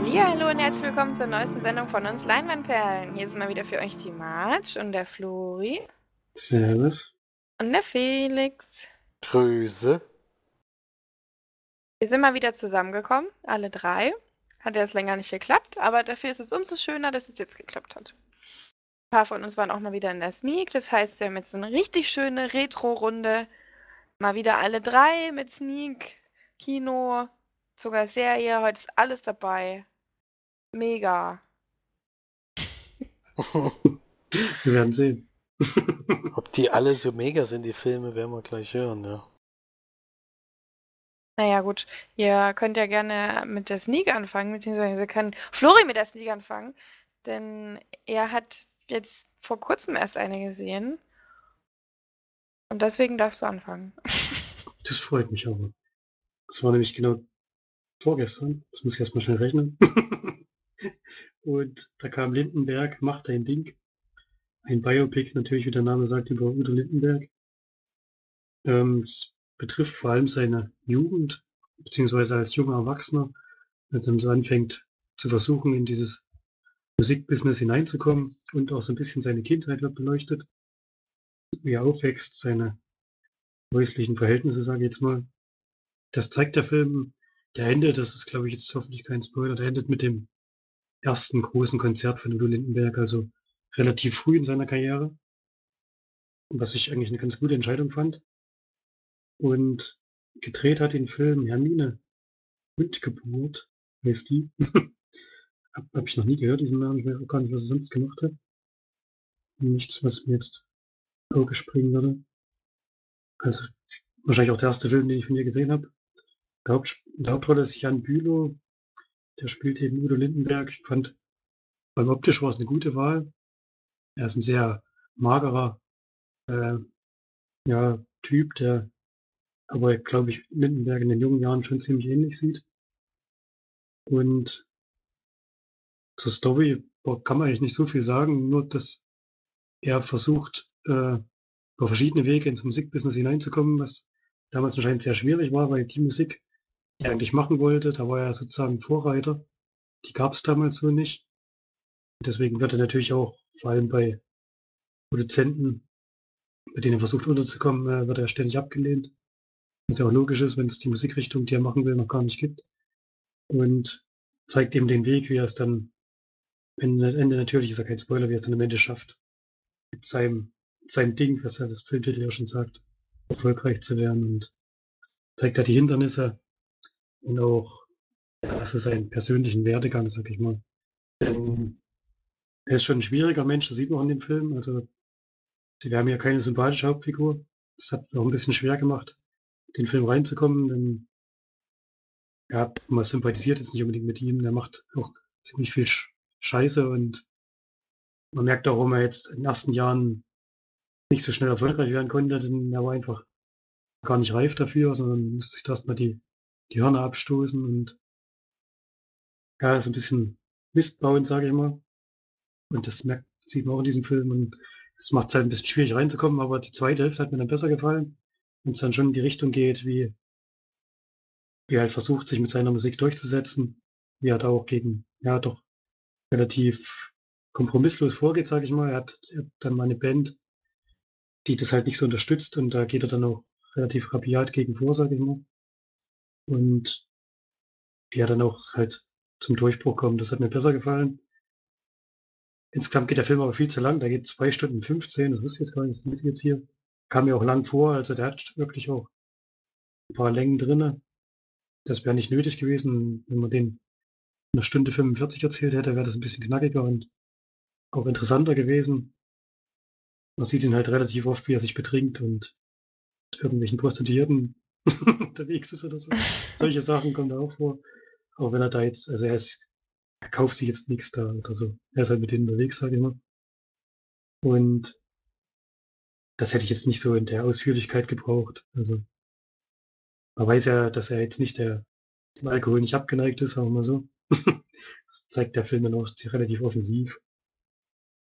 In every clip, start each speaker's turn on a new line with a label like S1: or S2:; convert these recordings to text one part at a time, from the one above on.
S1: Hallo und herzlich willkommen zur neuesten Sendung von uns Leinwandperlen. Hier sind mal wieder für euch die Marge und der Flori
S2: Servus.
S1: und der Felix.
S3: Grüße.
S1: Wir sind mal wieder zusammengekommen, alle drei. Hat erst länger nicht geklappt, aber dafür ist es umso schöner, dass es jetzt geklappt hat. Ein paar von uns waren auch mal wieder in der Sneak, das heißt, wir haben jetzt eine richtig schöne Retro-Runde. Mal wieder alle drei mit Sneak, Kino, sogar Serie, heute ist alles dabei. Mega.
S2: Wir werden sehen.
S3: Ob die alle so mega sind, die Filme, werden wir gleich hören, ja.
S1: Naja, gut. Ihr könnt ja gerne mit der Sneak anfangen, beziehungsweise kann Flori mit der Sneak anfangen, denn er hat jetzt vor kurzem erst eine gesehen. Und deswegen darfst du anfangen.
S2: Das freut mich aber. Das war nämlich genau vorgestern. Jetzt muss ich erstmal schnell rechnen. Und da kam Lindenberg, macht ein Ding. Ein Biopic, natürlich, wie der Name sagt, über Udo Lindenberg. Ähm, es betrifft vor allem seine Jugend, beziehungsweise als junger Erwachsener, als er so anfängt zu versuchen, in dieses Musikbusiness hineinzukommen und auch so ein bisschen seine Kindheit wird beleuchtet, wie er aufwächst, seine häuslichen Verhältnisse, sage ich jetzt mal. Das zeigt der Film. Der endet, das ist glaube ich jetzt hoffentlich kein Spoiler, der endet mit dem ersten großen Konzert von Udo Lindenberg, also relativ früh in seiner Karriere. Was ich eigentlich eine ganz gute Entscheidung fand. Und gedreht hat den Film Hermine Windgeburt, heißt die. hab, hab ich noch nie gehört, diesen Namen. Ich weiß auch gar nicht, was er sonst gemacht hat. Nichts, was mir jetzt ins Auge springen würde. Also wahrscheinlich auch der erste Film, den ich von ihr gesehen habe. Der, Haupt, der Hauptrolle ist Jan Bülow. Der spielt eben Udo Lindenberg. Ich fand, beim optisch war es eine gute Wahl. Er ist ein sehr magerer äh, ja, Typ, der aber, glaube ich, Lindenberg in den jungen Jahren schon ziemlich ähnlich sieht. Und zur Story kann man eigentlich nicht so viel sagen, nur dass er versucht, äh, über verschiedene Wege ins Musikbusiness hineinzukommen, was damals anscheinend sehr schwierig war, weil die Musik, die eigentlich machen wollte, da war er sozusagen Vorreiter. Die gab es damals so nicht. Deswegen wird er natürlich auch, vor allem bei Produzenten, mit denen er versucht unterzukommen, äh, wird er ständig abgelehnt. Was ja auch logisch ist, wenn es die Musikrichtung, die er machen will, noch gar nicht gibt. Und zeigt ihm den Weg, wie er es dann, am Ende natürlich ist er kein Spoiler, wie er es dann am Ende schafft. Mit seinem, seinem Ding, was er das Filmtitel ja schon sagt, erfolgreich zu werden und zeigt da die Hindernisse und auch also seinen persönlichen Werdegang, sag ich mal. Denn er ist schon ein schwieriger Mensch, das sieht man auch in dem Film. Also, sie haben ja keine sympathische Hauptfigur. Das hat auch ein bisschen schwer gemacht, den Film reinzukommen, denn ja, man sympathisiert jetzt nicht unbedingt mit ihm. Der macht auch ziemlich viel Scheiße und man merkt auch, warum er jetzt in den ersten Jahren nicht so schnell erfolgreich werden konnte, denn er war einfach gar nicht reif dafür, sondern musste sich erstmal die, die Hörner abstoßen und ja, ist ein bisschen Mist bauen, sage ich mal. Und das merkt, sieht man auch in diesem Film und das macht es halt ein bisschen schwierig reinzukommen, aber die zweite Hälfte hat mir dann besser gefallen, wenn es dann schon in die Richtung geht, wie, wie er halt versucht, sich mit seiner Musik durchzusetzen, wie er da auch gegen, ja, doch relativ kompromisslos vorgeht, sage ich mal. Er hat, er hat dann mal eine Band, die das halt nicht so unterstützt und da geht er dann auch relativ rabiat gegen vor, sage ich mal. Und wie er dann auch halt zum Durchbruch kommt, das hat mir besser gefallen. Insgesamt geht der Film aber viel zu lang, da geht zwei Stunden 15, das wusste ich jetzt gar nicht, das ich jetzt hier. Kam mir auch lang vor, also der hat wirklich auch ein paar Längen drinne. Das wäre nicht nötig gewesen, wenn man den eine Stunde 45 erzählt hätte, wäre das ein bisschen knackiger und auch interessanter gewesen. Man sieht ihn halt relativ oft, wie er sich betrinkt und mit irgendwelchen Prostituierten unterwegs ist oder so. Solche Sachen kommen da auch vor. Auch wenn er da jetzt, also er ist, er kauft sich jetzt nichts da oder so. Er ist halt mit denen unterwegs, ich mal. Und das hätte ich jetzt nicht so in der Ausführlichkeit gebraucht. Also man weiß ja, dass er jetzt nicht der dem Alkohol nicht abgeneigt ist, sagen wir mal so. das zeigt der Film dann auch relativ offensiv.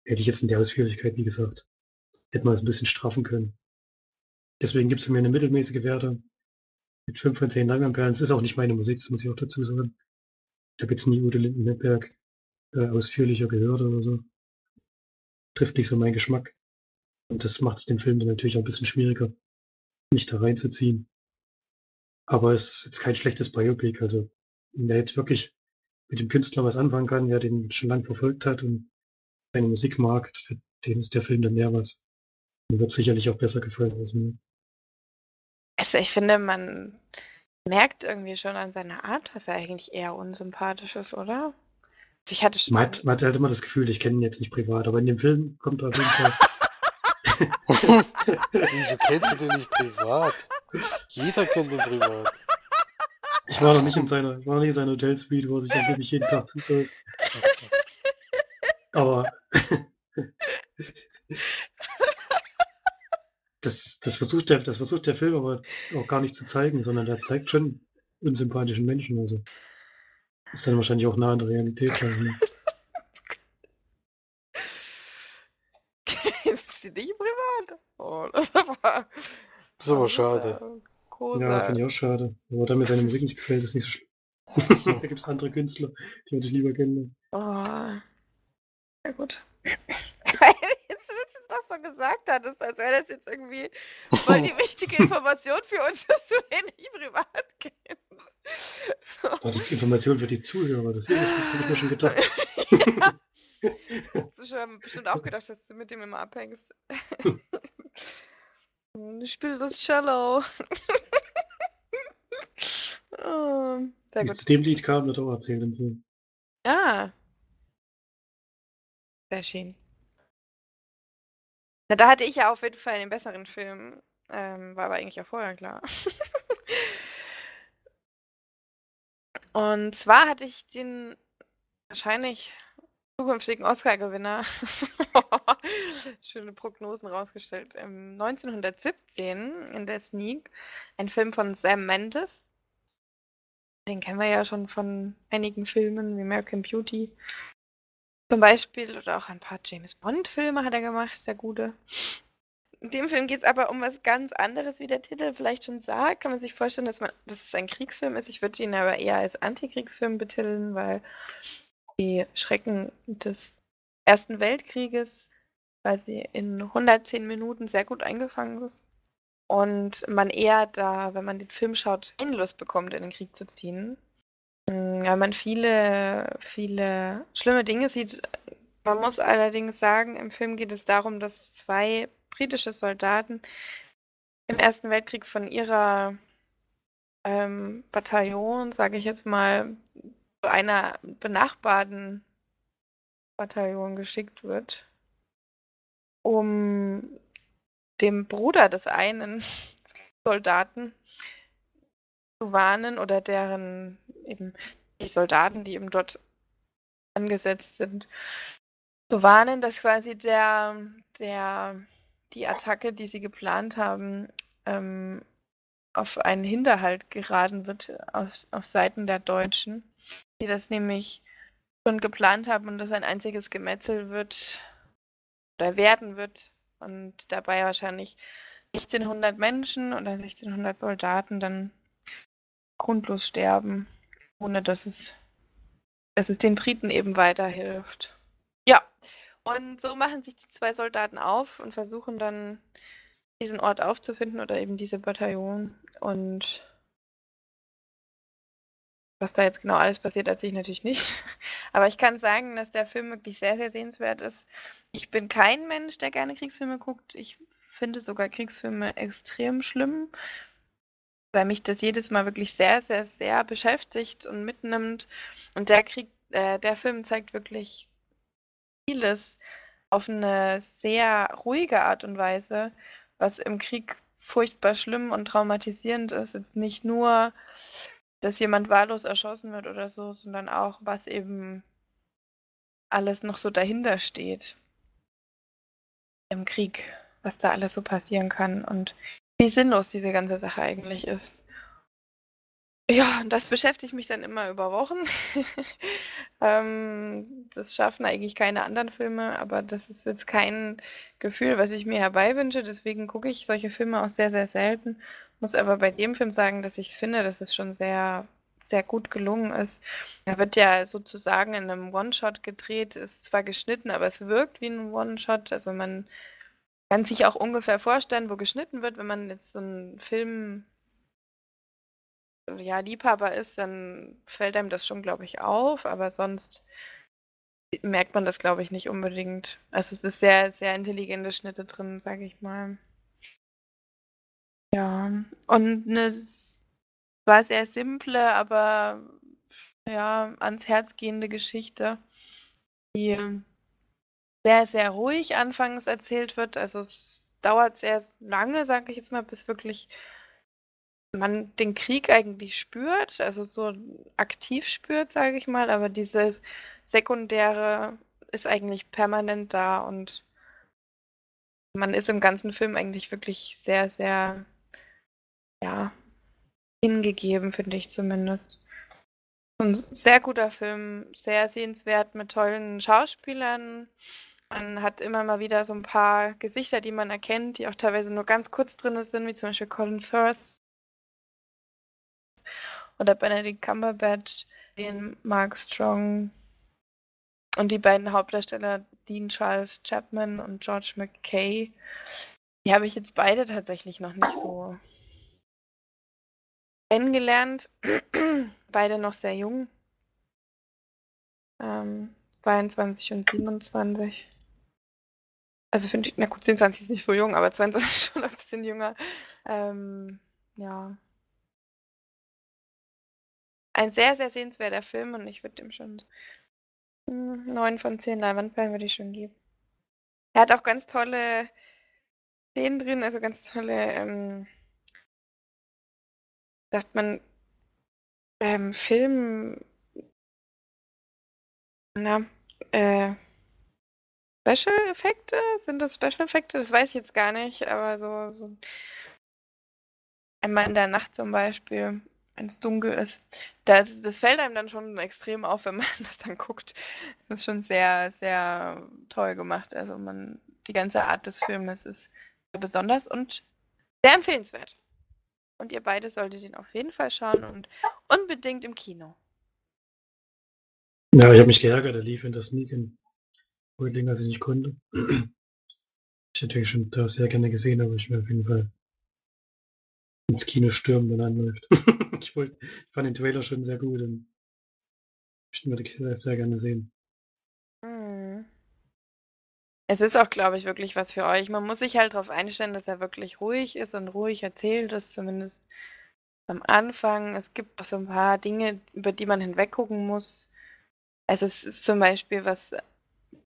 S2: Hätte ich jetzt in der Ausführlichkeit, wie gesagt, hätte man es ein bisschen straffen können. Deswegen gibt es mir eine mittelmäßige Werte mit 5 von 10 Langamperen. Es ist auch nicht meine Musik, das muss ich auch dazu sagen. Ich habe jetzt nie Udo Lindenberg äh, ausführlicher gehört oder so. Trifft nicht so meinen Geschmack. Und das macht es dem Film dann natürlich auch ein bisschen schwieriger, mich da reinzuziehen. Aber es ist jetzt kein schlechtes Biopic. Also, wer jetzt wirklich mit dem Künstler was anfangen kann, der den schon lange verfolgt hat und seine Musik mag, für den ist der Film dann mehr was. Mir wird sicherlich auch besser gefallen als mir.
S1: Also ich finde, man merkt irgendwie schon an seiner Art, dass er eigentlich eher unsympathisch ist, oder? Also ich hatte schon.
S2: Man hat, man hat halt immer das Gefühl, ich kenne ihn jetzt nicht privat, aber in dem Film kommt er auf jeden Fall.
S3: Wieso kennst du den nicht privat? Jeder kennt den privat.
S2: Ich war noch nicht in seiner, ich war noch nicht in seiner Hotelsuite, wo er sich angeblich jeden Tag zusäuft. Aber das, versucht der, das versucht der Film aber auch gar nicht zu zeigen, sondern der zeigt schon unsympathischen Menschen. Also ist dann wahrscheinlich auch nah an der Realität. sein, ne?
S1: Kennst du dich privat? Oh, das war.
S3: Das ist aber schade.
S1: Großer.
S2: Ja, finde ich auch schade. Aber da mir seine Musik nicht gefällt, ist nicht so schlimm. da gibt es andere Künstler, die würde ich lieber kennen.
S1: Oh. Ja, gut. jetzt, was du das so gesagt hattest, als wäre das jetzt irgendwie voll die wichtige Information für uns, dass du den nicht privat kennst. So.
S2: War die Information für die Zuhörer, das, das habe ich mir schon gedacht.
S1: ja. Hast du schon bestimmt auch gedacht, dass du mit dem immer abhängst. ich spiele das Cello. oh,
S2: Wie es zu dem Lied kam, wird auch erzählt im Film.
S1: Ah. Sehr schön. Na, da hatte ich ja auf jeden Fall den besseren Film. Ähm, war aber eigentlich auch vorher klar. Und zwar hatte ich den wahrscheinlich zukünftigen Oscar-Gewinner, schöne Prognosen rausgestellt, ähm, 1917 in der Sneak, ein Film von Sam Mendes. Den kennen wir ja schon von einigen Filmen wie American Beauty zum Beispiel oder auch ein paar James Bond-Filme hat er gemacht, der Gute. In dem Film geht es aber um was ganz anderes, wie der Titel vielleicht schon sagt. Kann man sich vorstellen, dass, man, dass es ein Kriegsfilm ist. Ich würde ihn aber eher als Antikriegsfilm betiteln, weil die Schrecken des Ersten Weltkrieges quasi in 110 Minuten sehr gut eingefangen ist. Und man eher da, wenn man den Film schaut, Einlust bekommt, in den Krieg zu ziehen. Weil man viele, viele schlimme Dinge sieht. Man muss allerdings sagen, im Film geht es darum, dass zwei britische Soldaten im Ersten Weltkrieg von ihrer ähm, Bataillon, sage ich jetzt mal, zu einer benachbarten Bataillon geschickt wird, um dem Bruder des einen Soldaten zu warnen oder deren eben die Soldaten, die eben dort angesetzt sind, zu warnen, dass quasi der, der, die Attacke, die sie geplant haben, ähm, auf einen Hinterhalt geraten wird auf, auf Seiten der Deutschen, die das nämlich schon geplant haben und das ein einziges Gemetzel wird oder werden wird und dabei wahrscheinlich 1600 Menschen oder 1600 Soldaten dann grundlos sterben, ohne dass es, dass es den Briten eben weiterhilft. Ja, und so machen sich die zwei Soldaten auf und versuchen dann diesen Ort aufzufinden oder eben diese Bataillon. Und was da jetzt genau alles passiert, erzähle ich natürlich nicht. Aber ich kann sagen, dass der Film wirklich sehr, sehr sehenswert ist. Ich bin kein Mensch, der gerne Kriegsfilme guckt. Ich finde sogar Kriegsfilme extrem schlimm, weil mich das jedes Mal wirklich sehr, sehr, sehr beschäftigt und mitnimmt. Und der Krieg, äh, der Film zeigt wirklich vieles auf eine sehr ruhige Art und Weise, was im Krieg furchtbar schlimm und traumatisierend ist. Jetzt nicht nur, dass jemand wahllos erschossen wird oder so, sondern auch, was eben alles noch so dahinter steht im Krieg, was da alles so passieren kann und wie sinnlos diese ganze Sache eigentlich ist. Ja, das beschäftigt mich dann immer über Wochen. ähm, das schaffen eigentlich keine anderen Filme, aber das ist jetzt kein Gefühl, was ich mir herbeiwünsche. Deswegen gucke ich solche Filme auch sehr, sehr selten. Muss aber bei dem Film sagen, dass ich finde, dass es schon sehr sehr gut gelungen ist. Er wird ja sozusagen in einem One-Shot gedreht, ist zwar geschnitten, aber es wirkt wie ein One-Shot. Also man kann sich auch ungefähr vorstellen, wo geschnitten wird, wenn man jetzt so einen Film ja, Liebhaber ist, dann fällt einem das schon, glaube ich, auf, aber sonst merkt man das, glaube ich, nicht unbedingt. Also es ist sehr, sehr intelligente Schnitte drin, sage ich mal. Ja, und eine war sehr simple, aber ja, ans Herz gehende Geschichte, die sehr, sehr ruhig anfangs erzählt wird. Also es dauert sehr lange, sage ich jetzt mal, bis wirklich man den Krieg eigentlich spürt, also so aktiv spürt, sage ich mal, aber dieses Sekundäre ist eigentlich permanent da und man ist im ganzen Film eigentlich wirklich sehr, sehr, ja, hingegeben, finde ich zumindest. Ein sehr guter Film, sehr sehenswert mit tollen Schauspielern. Man hat immer mal wieder so ein paar Gesichter, die man erkennt, die auch teilweise nur ganz kurz drin sind, wie zum Beispiel Colin Firth oder Benedict Cumberbatch, den Mark Strong und die beiden Hauptdarsteller Dean Charles Chapman und George McKay. Die habe ich jetzt beide tatsächlich noch nicht so kennengelernt. Beide noch sehr jung. Ähm, 22 und 27. Also finde ich, na gut, 27 ist nicht so jung, aber 22 ist schon ein bisschen jünger. Ähm, ja, ein sehr, sehr sehenswerter Film und ich würde dem schon hm, 9 von 10 Leinwandperlen würde ich schon geben. Er hat auch ganz tolle Szenen drin, also ganz tolle, ähm, sagt man, ähm, Film, na, äh, Special-Effekte? Sind das Special-Effekte? Das weiß ich jetzt gar nicht, aber so, so einmal in der Nacht zum Beispiel wenn es dunkel ist. Das, das fällt einem dann schon extrem auf, wenn man das dann guckt. Das ist schon sehr, sehr toll gemacht. Also man, die ganze Art des Filmes ist besonders und sehr empfehlenswert. Und ihr beide solltet ihn auf jeden Fall schauen und unbedingt im Kino.
S2: Ja, ich habe mich geärgert, er lief in der Sneak in Rödling, als ich nicht konnte. Ich hätte natürlich schon da sehr gerne gesehen, aber ich will auf jeden Fall ins Kino stürmen, wenn er anläuft. ich, wollt, ich fand den Trailer schon sehr gut und ich würde sehr gerne sehen.
S1: Es ist auch, glaube ich, wirklich was für euch. Man muss sich halt darauf einstellen, dass er wirklich ruhig ist und ruhig erzählt ist, zumindest am Anfang. Es gibt auch so ein paar Dinge, über die man hinweggucken muss. Also es ist zum Beispiel was,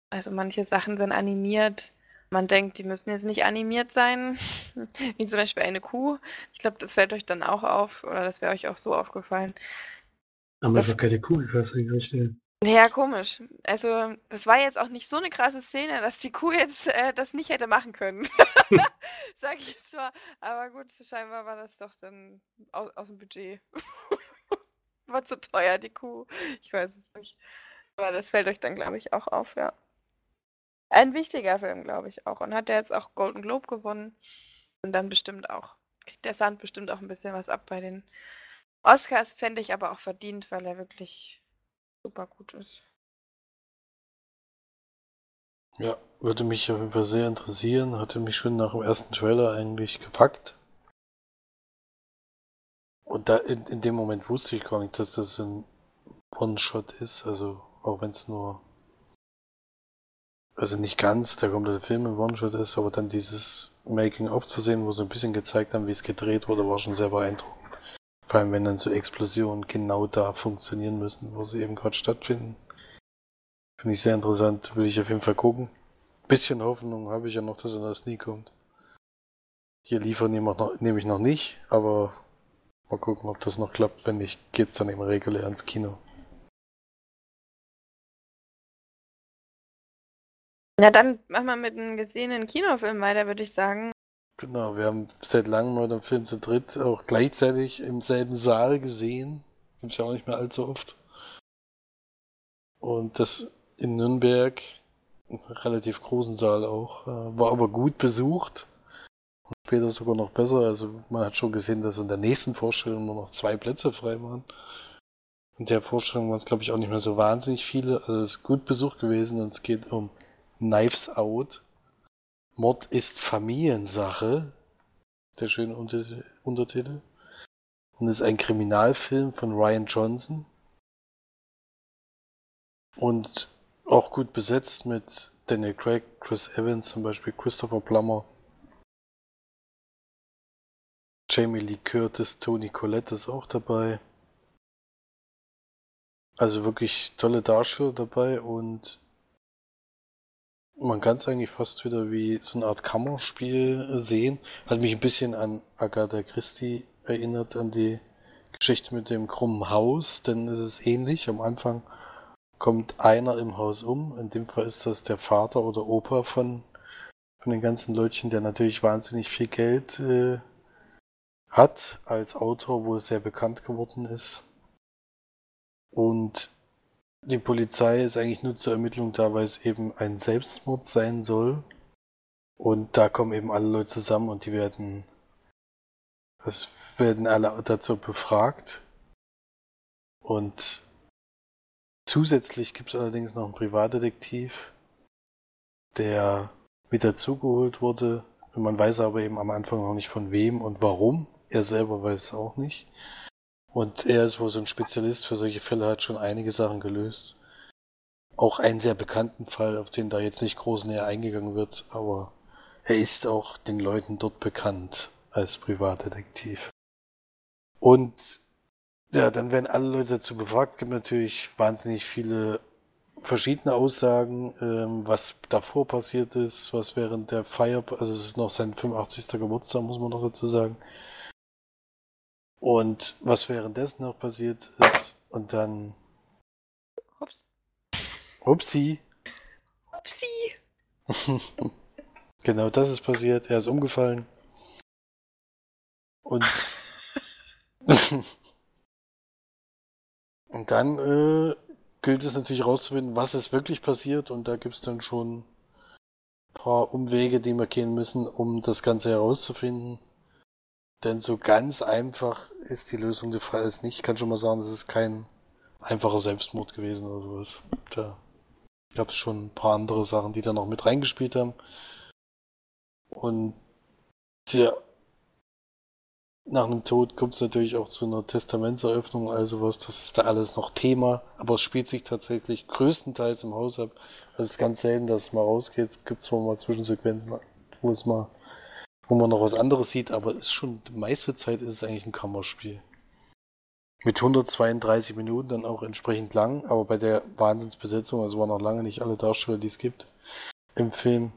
S1: also manche Sachen sind animiert, man denkt, die müssen jetzt nicht animiert sein, wie zum Beispiel eine Kuh. Ich glaube, das fällt euch dann auch auf, oder das wäre euch auch so aufgefallen.
S2: Haben wir einfach keine Kuh gekriegt, ey.
S1: Ja, komisch. Also, das war jetzt auch nicht so eine krasse Szene, dass die Kuh jetzt äh, das nicht hätte machen können. Sag ich jetzt mal. Aber gut, scheinbar war das doch dann aus, aus dem Budget. war zu teuer, die Kuh. Ich weiß es nicht. Aber das fällt euch dann, glaube ich, auch auf, ja. Ein wichtiger Film, glaube ich auch. Und hat der jetzt auch Golden Globe gewonnen. Und dann bestimmt auch. Kriegt der Sand bestimmt auch ein bisschen was ab bei den Oscars, fände ich aber auch verdient, weil er wirklich super gut ist.
S3: Ja, würde mich auf jeden Fall sehr interessieren. Hatte mich schon nach dem ersten Trailer eigentlich gepackt. Und da in, in dem Moment wusste ich gar nicht, dass das ein One-Shot ist. Also auch wenn es nur also nicht ganz der komplette Film im One-Shot ist, aber dann dieses Making-of zu sehen, wo sie ein bisschen gezeigt haben, wie es gedreht wurde, war schon sehr beeindruckend. Vor allem, wenn dann so Explosionen genau da funktionieren müssen, wo sie eben gerade stattfinden. Finde ich sehr interessant, will ich auf jeden Fall gucken. Bisschen Hoffnung habe ich ja noch, dass er das nie kommt. Hier liefern nehme ich noch nicht, aber mal gucken, ob das noch klappt. Wenn nicht, geht's dann eben regulär ins Kino.
S1: Ja, dann machen wir mit einem gesehenen Kinofilm weiter, würde ich sagen.
S3: Genau, wir haben seit langem mal den Film zu dritt auch gleichzeitig im selben Saal gesehen. Gibt es ja auch nicht mehr allzu oft. Und das in Nürnberg, relativ großen Saal auch, äh, war aber gut besucht. Und später sogar noch besser. Also man hat schon gesehen, dass in der nächsten Vorstellung nur noch zwei Plätze frei waren. in der Vorstellung waren es, glaube ich, auch nicht mehr so wahnsinnig viele. Also es ist gut besucht gewesen und es geht um Knives Out. Mord ist Familiensache. Der schöne Untertitel. Und ist ein Kriminalfilm von Ryan Johnson. Und auch gut besetzt mit Daniel Craig, Chris Evans, zum Beispiel Christopher Plummer. Jamie Lee Curtis, Tony Collette ist auch dabei. Also wirklich tolle Darsteller dabei und man kann es eigentlich fast wieder wie so eine Art Kammerspiel sehen. Hat mich ein bisschen an Agatha Christie erinnert, an die Geschichte mit dem krummen Haus, denn es ist ähnlich. Am Anfang kommt einer im Haus um. In dem Fall ist das der Vater oder Opa von, von den ganzen Leutchen, der natürlich wahnsinnig viel Geld äh, hat als Autor, wo er sehr bekannt geworden ist. Und die Polizei ist eigentlich nur zur Ermittlung da, weil es eben ein Selbstmord sein soll. Und da kommen eben alle Leute zusammen und die werden, es werden alle dazu befragt. Und zusätzlich gibt es allerdings noch einen Privatdetektiv, der mit dazugeholt wurde. Und man weiß aber eben am Anfang noch nicht von wem und warum. Er selber weiß es auch nicht. Und er ist wohl so ein Spezialist für solche Fälle, hat schon einige Sachen gelöst. Auch einen sehr bekannten Fall, auf den da jetzt nicht groß näher eingegangen wird, aber er ist auch den Leuten dort bekannt als Privatdetektiv. Und ja, dann werden alle Leute dazu befragt, gibt natürlich wahnsinnig viele verschiedene Aussagen, ähm, was davor passiert ist, was während der Feier, also es ist noch sein 85. Geburtstag, muss man noch dazu sagen, und was währenddessen noch passiert ist und dann.
S1: Ups.
S3: Upsi.
S1: Upsi.
S3: genau das ist passiert. Er ist umgefallen. Und. und dann äh, gilt es natürlich herauszufinden, was ist wirklich passiert. Und da gibt es dann schon ein paar Umwege, die wir gehen müssen, um das Ganze herauszufinden. Denn so ganz einfach ist die Lösung des Falles nicht. Ich kann schon mal sagen, es ist kein einfacher Selbstmord gewesen oder sowas. Da gab es schon ein paar andere Sachen, die da noch mit reingespielt haben. Und ja, nach einem Tod kommt es natürlich auch zu einer Testamentseröffnung, also was, das ist da alles noch Thema, aber es spielt sich tatsächlich größtenteils im Haus ab. Also es ist ganz selten, dass es mal rausgeht. Es gibt zwar mal Zwischensequenzen, wo es mal wo man noch was anderes sieht, aber ist schon, die meiste Zeit ist es eigentlich ein Kammerspiel. Mit 132 Minuten dann auch entsprechend lang, aber bei der Wahnsinnsbesetzung, also waren noch lange nicht alle Darsteller, die es gibt im Film.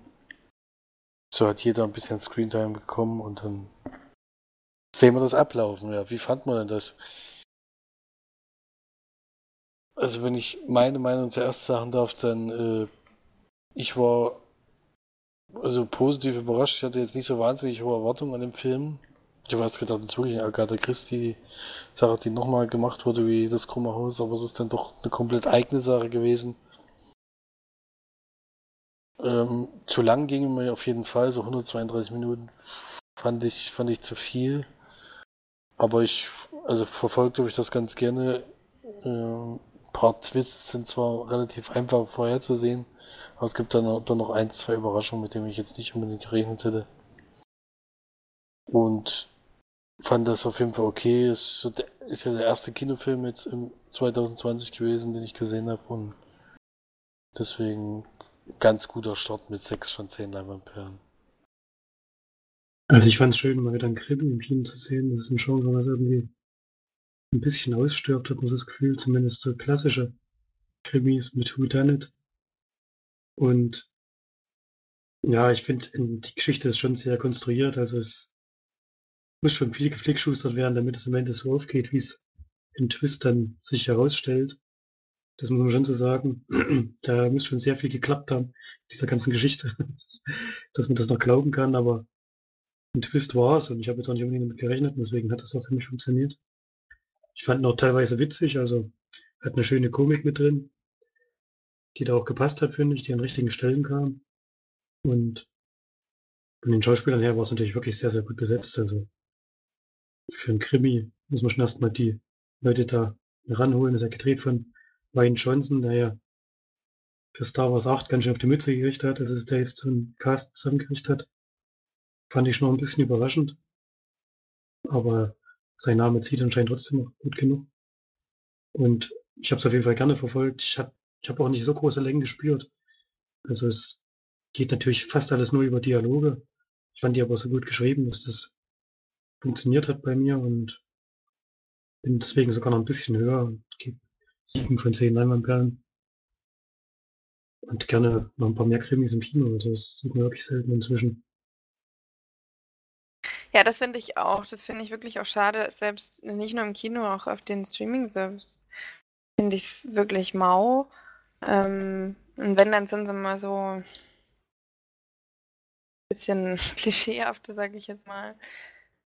S3: So hat jeder ein bisschen Screentime bekommen und dann sehen wir das ablaufen. Ja, wie fand man denn das? Also wenn ich meine Meinung zuerst sagen darf, dann äh, ich war also positiv überrascht. Ich hatte jetzt nicht so wahnsinnig hohe Erwartungen an dem Film. Ich habe erst gedacht, es ist wirklich eine Agatha Christie-Sache, die nochmal gemacht wurde wie das Krumme Haus, aber es ist dann doch eine komplett eigene Sache gewesen. Ähm, zu lang ging mir auf jeden Fall, so 132 Minuten fand ich, fand ich zu viel. Aber ich, also verfolgt habe ich das ganz gerne. Ähm, ein paar Twists sind zwar relativ einfach vorherzusehen, aber es gibt dann, dann noch ein, zwei Überraschungen, mit denen ich jetzt nicht unbedingt gerechnet hätte. Und fand das auf jeden Fall okay. Es ist ja der erste Kinofilm jetzt im 2020 gewesen, den ich gesehen habe. Und deswegen ganz guter Start mit 6 von 10 Leinwandperlen.
S2: Also ich fand es schön, mal wieder ein Krimi im Kino zu sehen. Das ist ein Genre, was irgendwie ein bisschen ausstirbt, hat man so das Gefühl. Zumindest so klassische Krimis mit Who Done It. Und ja, ich finde, die Geschichte ist schon sehr konstruiert. Also es muss schon viel geflickschustert werden, damit es am Ende so aufgeht, wie es im Twist dann sich herausstellt. Das muss man schon so sagen. da muss schon sehr viel geklappt haben, dieser ganzen Geschichte, dass man das noch glauben kann, aber ein Twist war es und ich habe jetzt auch nicht unbedingt damit gerechnet, deswegen hat das auch für mich funktioniert. Ich fand ihn auch teilweise witzig, also hat eine schöne Komik mit drin die da auch gepasst hat, finde ich, die an richtigen Stellen kam. Und von den Schauspielern her war es natürlich wirklich sehr, sehr gut besetzt. Also für einen Krimi muss man schon erstmal die Leute da ranholen. Das ist ja gedreht von Ryan Johnson, der ja für Star Wars 8 ganz schön auf die Mütze gekriegt hat, dass es der jetzt so einen Cast zusammengekriegt hat. Fand ich schon noch ein bisschen überraschend. Aber sein Name zieht anscheinend trotzdem noch gut genug. Und ich habe es auf jeden Fall gerne verfolgt. Ich habe ich hab auch nicht so große Längen gespürt. Also es geht natürlich fast alles nur über Dialoge. Ich fand die aber so gut geschrieben, dass das funktioniert hat bei mir und bin deswegen sogar noch ein bisschen höher und gebe sieben von zehn Leinwandperlen. Und gerne noch ein paar mehr Krimis im Kino. Also das sieht man wirklich selten inzwischen.
S1: Ja, das finde ich auch. Das finde ich wirklich auch schade. Selbst nicht nur im Kino, auch auf den Streaming-Service finde ich es wirklich mau. Ähm, und wenn, dann sind sie mal so ein bisschen klischeehafte, sage ich jetzt mal.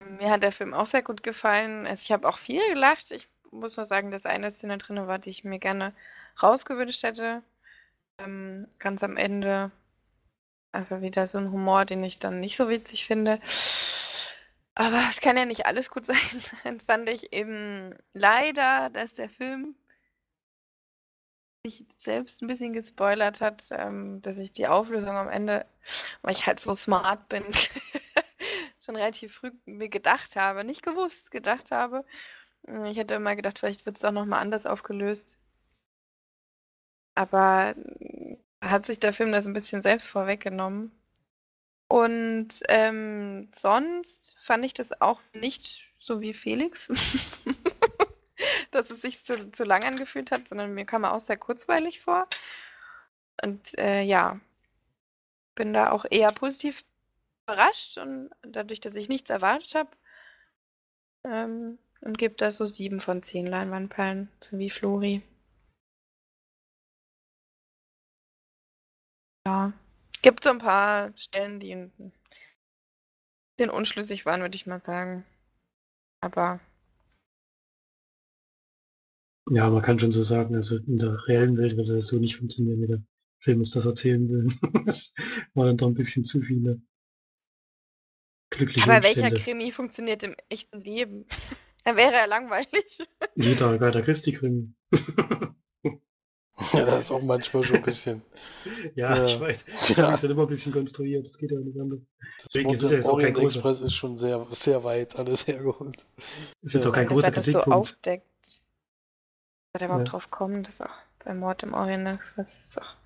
S1: Mir hat der Film auch sehr gut gefallen. Also ich habe auch viel gelacht. Ich muss nur sagen, dass eine Szene drin war, die ich mir gerne rausgewünscht hätte. Ähm, ganz am Ende. Also wieder so ein Humor, den ich dann nicht so witzig finde. Aber es kann ja nicht alles gut sein. Dann fand ich eben leider, dass der Film sich selbst ein bisschen gespoilert hat, ähm, dass ich die Auflösung am Ende, weil ich halt so smart bin, schon relativ früh mir gedacht habe, nicht gewusst, gedacht habe. Ich hätte immer gedacht, vielleicht wird es auch nochmal anders aufgelöst. Aber äh, hat sich der Film das ein bisschen selbst vorweggenommen. Und ähm, sonst fand ich das auch nicht so wie Felix, dass es sich zu, zu lang angefühlt hat, sondern mir kam er auch sehr kurzweilig vor. Und äh, ja, bin da auch eher positiv überrascht und dadurch, dass ich nichts erwartet habe, ähm, und gebe da so sieben von zehn Leinwandperlen, so wie Flori. Ja. Gibt so ein paar Stellen, die ein bisschen unschlüssig waren, würde ich mal sagen. Aber
S2: Ja, man kann schon so sagen, also in der reellen Welt würde das so nicht funktionieren, wie der Film uns das erzählen will. Es waren dann doch ein bisschen zu viele glückliche
S1: aber welcher
S2: Umstände.
S1: Krimi funktioniert im echten Leben? Dann wäre er langweilig.
S2: Jeder Agatha Christie-Krimi.
S3: Ja, das ist auch manchmal schon ein bisschen.
S2: Ja,
S3: Ja.
S2: ich weiß. Das
S3: Ja.
S2: ist dann immer ein bisschen konstruiert, das geht ja nicht anders.
S3: Das
S2: Deswegen ist es
S3: Orient,
S2: ja jetzt auch kein
S3: Orient
S2: großer,
S3: Express ist schon sehr, sehr weit alles hergeholt.
S2: ist jetzt
S3: Ja.
S2: auch kein großer
S1: er das so
S2: Kritikpunkt.
S1: aufdeckt. Dass er überhaupt
S2: Ja.
S1: drauf kommt, dass auch bei Mord im Orient Express ist doch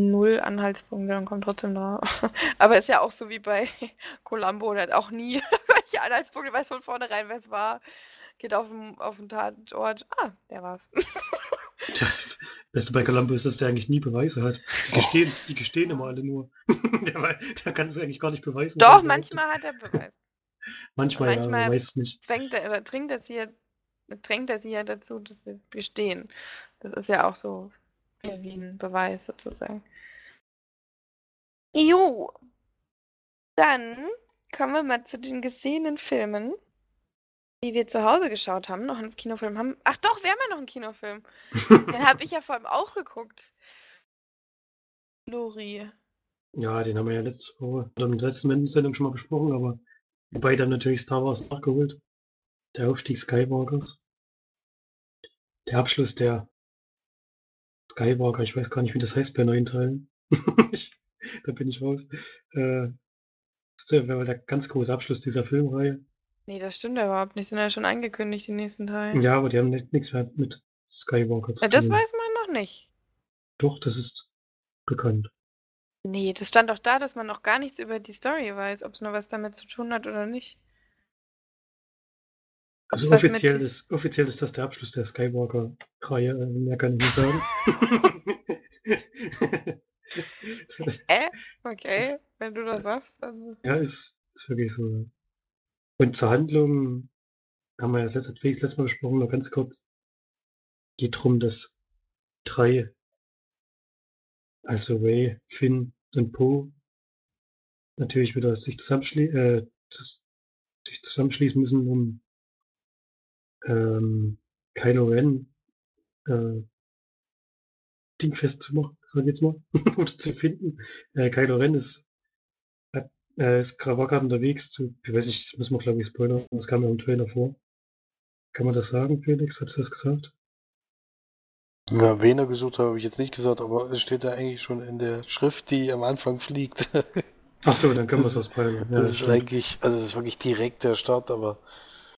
S1: null Anhaltspunkte und kommt trotzdem drauf. Aber ist ja auch so wie bei Columbo, der hat auch nie welche Anhaltspunkte, weiß von vornherein, wer es war. Geht auf den, auf den Tatort. Ah, der war's.
S2: Tja, Beste bei
S3: Das-
S2: Columbo ist, dass der eigentlich nie Beweise hat. Die gestehen, die gestehen immer alle nur. der, kann es eigentlich gar nicht beweisen. was
S1: Doch, manchmal hat er Beweis.
S2: Manchmal, ja,
S1: manchmal-
S2: aber weiß es nicht.
S1: Zwängt er, oder dringt er sie ja, drängt er sie ja dazu, dass sie bestehen. Das ist ja auch so ja, wie ein Beweis sozusagen. Jo. Dann kommen wir mal zu den gesehenen Filmen, die wir zu Hause geschaut haben. Noch einen Kinofilm haben. Ach doch, wir haben ja noch einen Kinofilm. Den habe ich ja vor allem auch geguckt. Lori.
S2: ja, den haben wir ja letzte Woche oder in der letzten Sendung schon mal besprochen, aber beide haben natürlich Star Wars nachgeholt. Der Aufstieg Skywalkers. Der Abschluss der Skywalker, ich weiß gar nicht, wie das heißt bei neuen Teilen. da bin ich raus. Äh, das wäre der ganz große Abschluss dieser Filmreihe.
S1: Nee, das stimmt ja überhaupt nicht. Sind ja schon angekündigt, die nächsten Teile.
S2: Ja, aber die haben ni- nichts mehr mit Skywalker zu
S1: Ja, das weiß man noch nicht.
S2: Doch, das ist bekannt.
S1: Nee, das stand doch da, dass man noch gar nichts über die Story weiß, ob es nur was damit zu tun hat oder nicht.
S2: Also
S1: mit-
S2: offiziell ist, offiziell ist das der Abschluss der Skywalker-Reihe. äh, Mehr kann ich nicht sagen.
S1: Äh? Okay, wenn du das sagst, dann.
S2: ja, ist, ist wirklich so. Und zur Handlung haben wir ja das letzte, das letzte Mal besprochen, noch ganz kurz. Geht drum, dass drei, also Ray, Finn und Poe, natürlich wieder sich zusammenschli äh, sich zusammenschließen müssen, um ähm, Kylo Ren äh, dingfest zu machen, sag ich jetzt mal, oder zu finden. Äh, Kylo Ren ist, hat, äh, ist gerade unterwegs zu, ich weiß nicht, das müssen wir glaube ich spoilern, das kam ja im Trailer vor. Kann man das sagen, Felix? Hat du das gesagt?
S3: Ja, wen er gesucht hat, habe ich jetzt nicht gesagt, aber es steht da eigentlich schon in der Schrift, die am Anfang fliegt.
S2: Ach so, dann können wir es
S3: Das
S2: aus spoilern. Ja,
S3: das ist
S2: stimmt.
S3: eigentlich, also es ist wirklich direkt der Start, aber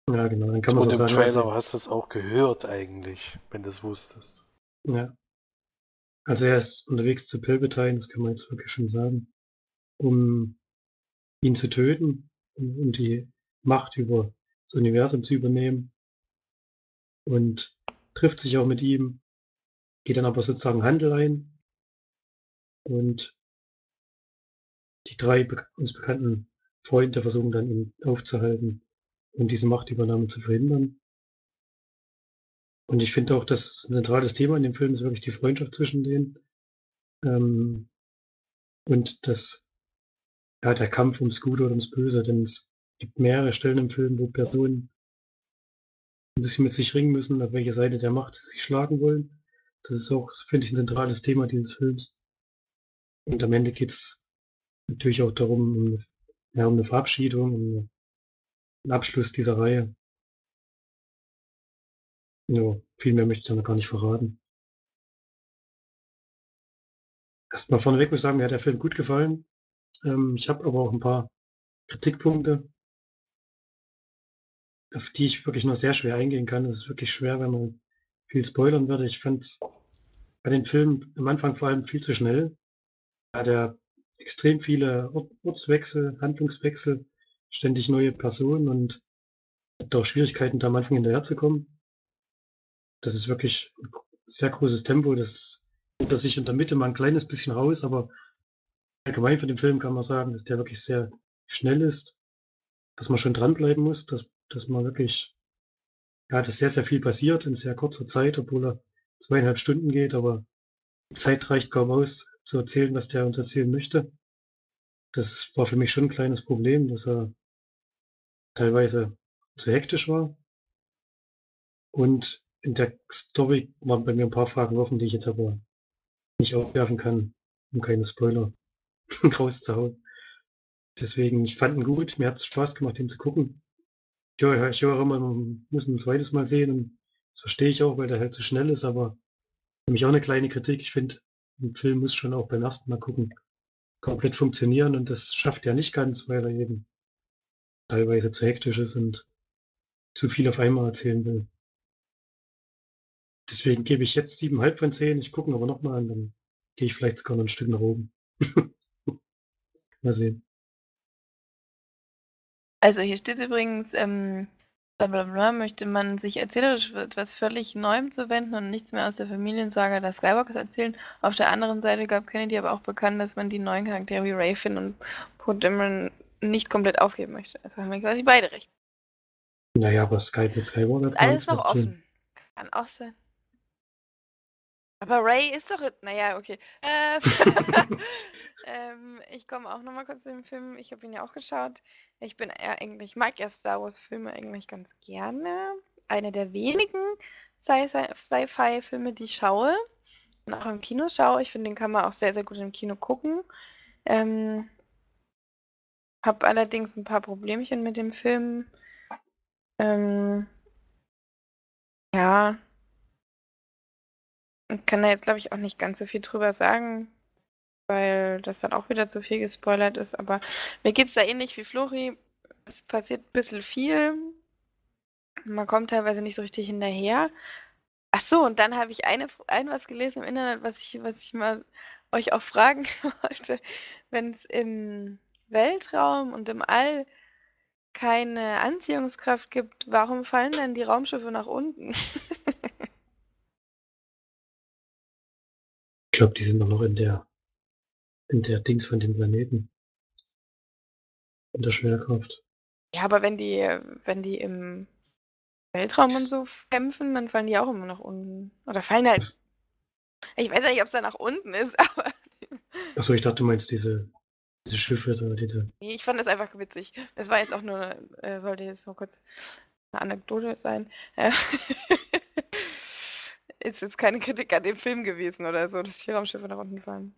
S2: ja, genau, dann kann man
S3: und
S2: so
S3: im
S2: sagen.
S3: Trailer
S2: also-
S3: hast du es auch gehört eigentlich, wenn du es wusstest.
S2: Ja. Also er ist unterwegs zu Palpatine, das kann man jetzt wirklich schon sagen, um ihn zu töten, um, um die Macht über das Universum zu übernehmen. Und trifft sich auch mit ihm, geht dann aber sozusagen Handel ein. Und die drei be uns bekannten Freunde versuchen dann ihn aufzuhalten und diese Machtübernahme zu verhindern. Und ich finde auch, dass ein zentrales Thema in dem Film ist wirklich die Freundschaft zwischen denen. Ähm, und das, ja, der Kampf ums Gute oder ums Böse, denn es gibt mehrere Stellen im Film, wo Personen ein bisschen mit sich ringen müssen, auf welche Seite der Macht sie schlagen wollen. Das ist auch, finde ich, ein zentrales Thema dieses Films. Und am Ende geht's natürlich auch darum, um, ja, um eine Verabschiedung, um einen Abschluss dieser Reihe. Ja, viel mehr möchte ich da noch gar nicht verraten. Erstmal vorneweg muss ich sagen, mir hat der Film gut gefallen. Ähm, ich habe aber auch ein paar Kritikpunkte, auf die ich wirklich nur sehr schwer eingehen kann. Es ist wirklich schwer, wenn man viel spoilern würde. Ich fand bei den Filmen am Anfang vor allem viel zu schnell. Da hat er extrem viele Ort Ortswechsel, Handlungswechsel, ständig neue Personen und auch Schwierigkeiten, da am Anfang hinterherzukommen. Das ist wirklich ein sehr großes Tempo. Das nimmt sich in der Mitte mal ein kleines bisschen raus, aber allgemein für den Film kann man sagen, dass der wirklich sehr schnell ist, dass man schon dranbleiben muss, dass, dass man wirklich, ja, dass sehr, sehr viel passiert in sehr kurzer Zeit, obwohl er zweieinhalb Stunden geht, aber die Zeit reicht kaum aus, zu erzählen, was der uns erzählen möchte. Das war für mich schon ein kleines Problem, dass er teilweise zu hektisch war. Und in der Story waren bei mir ein paar Fragen offen, die ich jetzt aber nicht aufwerfen kann, um keine Spoiler rauszuhauen. Deswegen, ich fand ihn gut, mir hat es Spaß gemacht, ihn zu gucken. Ich höre, ich höre immer, man muss ein zweites Mal sehen und das verstehe ich auch, weil der halt zu schnell ist, aber für mich auch eine kleine Kritik. Ich finde, ein Film muss schon auch beim ersten Mal gucken komplett funktionieren und das schafft er nicht ganz, weil er eben teilweise zu hektisch ist und zu viel auf einmal erzählen will. Deswegen gebe ich jetzt siebeneinhalb von zehn. Ich gucke aber nochmal an, dann gehe ich vielleicht sogar noch ein Stück nach oben. mal sehen.
S1: Also hier steht übrigens, ähm, bla bla bla, möchte man sich erzählerisch etwas völlig Neuem zuwenden und nichts mehr aus der Familiensage der Skywalkers erzählen. Auf der anderen Seite gab Kennedy aber auch bekannt, dass man die neuen Charaktere wie Finn und Poe Dameron nicht komplett aufgeben möchte. Also haben wir quasi beide recht.
S2: Naja, aber Skype mit Skywalker
S1: Ist alles noch offen. Kann auch sein. Aber Ray ist doch. Naja, okay. Äh, ähm, ich komme auch nochmal kurz zu dem Film. Ich habe ihn ja auch geschaut. Ich bin eher eigentlich, ich mag ja Star Wars-Filme eigentlich ganz gerne. Eine der wenigen Sci- Sci- Sci-Fi-Filme, die ich schaue. Und auch im Kino schaue. Ich finde, den kann man auch sehr, sehr gut im Kino gucken. Ähm, habe allerdings ein paar Problemchen mit dem Film. Ähm, ja. Ich kann da jetzt, glaube ich, auch nicht ganz so viel drüber sagen, weil das dann auch wieder zu viel gespoilert ist. Aber mir geht es da ähnlich wie Flori. Es passiert ein bisschen viel. Man kommt teilweise nicht so richtig hinterher. Ach so, und dann habe ich eine, ein was gelesen im Internet, was ich, was ich mal euch auch fragen wollte. Wenn es im Weltraum und im All keine Anziehungskraft gibt, warum fallen dann die Raumschiffe nach unten?
S2: Ich glaube, die sind doch noch in der in der Dings von dem Planeten. In der Schwerkraft.
S1: Ja, aber wenn die, wenn die im Weltraum und so kämpfen, dann fallen die auch immer nach unten. Oder fallen halt. Ich weiß ja nicht, ob es da nach unten ist, aber.
S2: Achso, ich dachte, du meinst diese, diese Schiffe da, die da.
S1: Nee, ich fand das einfach witzig. Das war jetzt auch nur, äh, sollte jetzt nur kurz eine Anekdote sein. Äh, ist jetzt keine Kritik an dem Film gewesen oder so, dass die Raumschiffe nach unten fallen.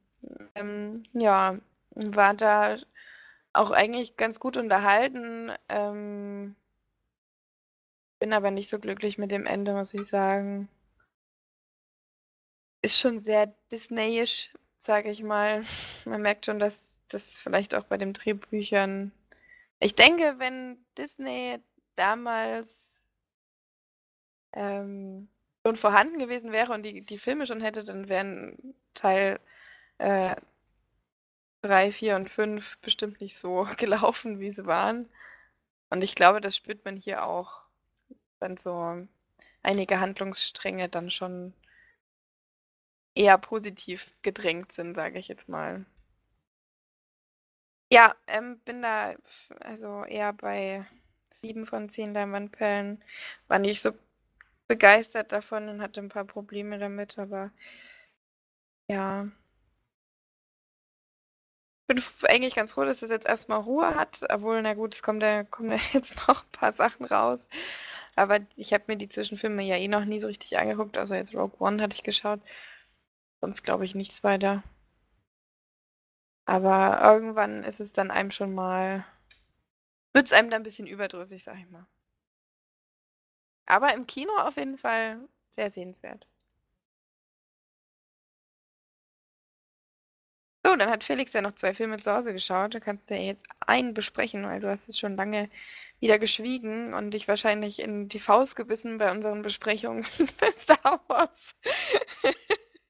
S1: Ähm, ja, war da auch eigentlich ganz gut unterhalten. Ähm, bin aber nicht so glücklich mit dem Ende, muss ich sagen. ist schon sehr Disneyisch, sage ich mal. Man merkt schon, dass das vielleicht auch bei den Drehbüchern. Ich denke, wenn Disney damals ähm, schon vorhanden gewesen wäre und die, die Filme schon hätte, dann wären Teil äh, 3, 4 und 5 bestimmt nicht so gelaufen, wie sie waren. Und ich glaube, das spürt man hier auch. Dann so einige Handlungsstränge dann schon eher positiv gedrängt sind, sage ich jetzt mal. Ja, ähm, bin da also eher bei 7 von 10 Leinwandperlen. War nicht so begeistert davon und hatte ein paar Probleme damit, aber ja. Bin eigentlich ganz froh, dass es jetzt erstmal Ruhe hat, obwohl, na gut, es kommen da, kommen da jetzt noch ein paar Sachen raus. Aber ich habe mir die Zwischenfilme ja eh noch nie so richtig angeguckt. Also jetzt Rogue One hatte ich geschaut. Sonst glaube ich nichts weiter. Aber irgendwann ist es dann einem schon mal. Wird es einem dann ein bisschen überdrüssig, sag ich mal. Aber im Kino auf jeden Fall sehr sehenswert. So, dann hat Felix ja noch zwei Filme zu Hause geschaut. Da kannst du ja jetzt einen besprechen, weil du hast jetzt schon lange wieder geschwiegen und dich wahrscheinlich in die Faust gebissen bei unseren Besprechungen für Star Wars.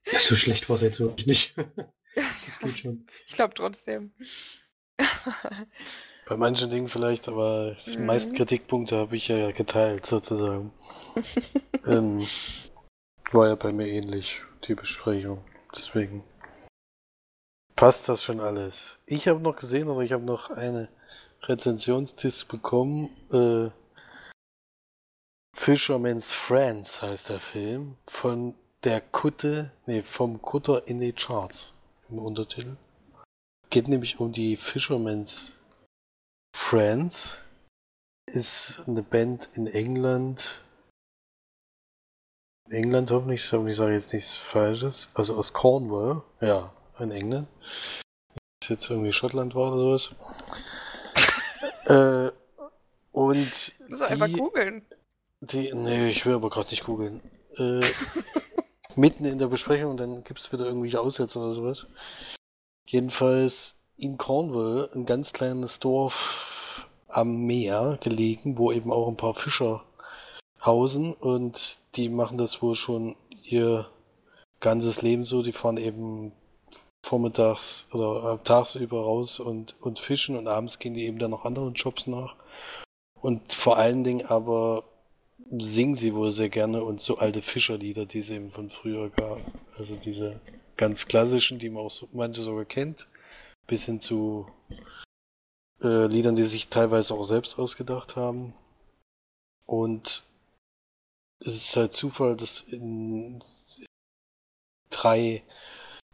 S2: So schlecht war es jetzt wirklich nicht. Das geht schon.
S1: Ich glaube trotzdem.
S3: Bei manchen Dingen vielleicht, aber die mhm. meisten Kritikpunkte habe ich ja geteilt, sozusagen. ähm, war ja bei mir ähnlich, die Besprechung. Deswegen passt das schon alles. Ich habe noch gesehen, aber ich habe noch eine Rezensionsdisk bekommen. Äh, Fisherman's Friends heißt der Film. Von der Kutte, nee, vom Kutter in die Charts im Untertitel. Geht nämlich um die Fisherman's Friends. Ist eine Band in England. In England hoffentlich, ich sage jetzt nichts Falsches. Also aus Cornwall, ja, in England. Ist jetzt irgendwie Schottland war oder sowas. äh, und.
S1: Du soll einfach googeln.
S3: Die, nee, ich will aber gerade nicht googeln. Äh, mitten in der Besprechung, dann gibt es wieder irgendwelche Aussätze oder sowas. Jedenfalls in Cornwall, ein ganz kleines Dorf am Meer gelegen, wo eben auch ein paar Fischer hausen und die machen das wohl schon ihr ganzes Leben so. Die fahren eben vormittags oder tagsüber raus und, und fischen und abends gehen die eben dann noch anderen Jobs nach. Und vor allen Dingen aber singen sie wohl sehr gerne und so alte Fischerlieder, die es eben von früher gab. Also diese ganz klassischen, die man auch so, manche sogar kennt, bis hin zu äh, Liedern, die sich teilweise auch selbst ausgedacht haben. Und es ist halt Zufall, dass in drei,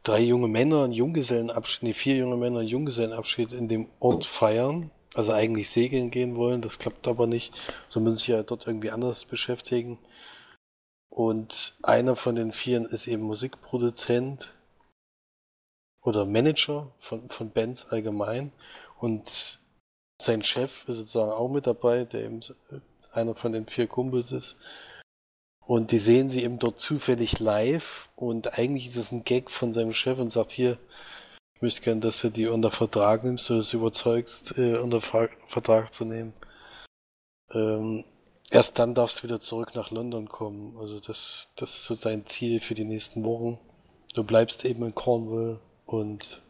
S3: drei junge Männer einen Junggesellenabschied, nee, vier junge Männer einen Junggesellenabschied in dem Ort feiern also eigentlich segeln gehen wollen, das klappt aber nicht. So müssen sich ja dort irgendwie anders beschäftigen. Und einer von den Vieren ist eben Musikproduzent oder Manager von, von Bands allgemein. Und sein Chef ist sozusagen auch mit dabei, der eben einer von den vier Kumpels ist. Und die sehen sie eben dort zufällig live. Und eigentlich ist es ein Gag von seinem Chef und sagt hier, ich möchte gern, dass du die unter Vertrag nimmst, du es überzeugst, äh, unter Vertrag zu nehmen. Ähm, erst dann darfst du wieder zurück nach London kommen. Also das, das ist so sein Ziel für die nächsten Wochen. Du bleibst eben in Cornwall und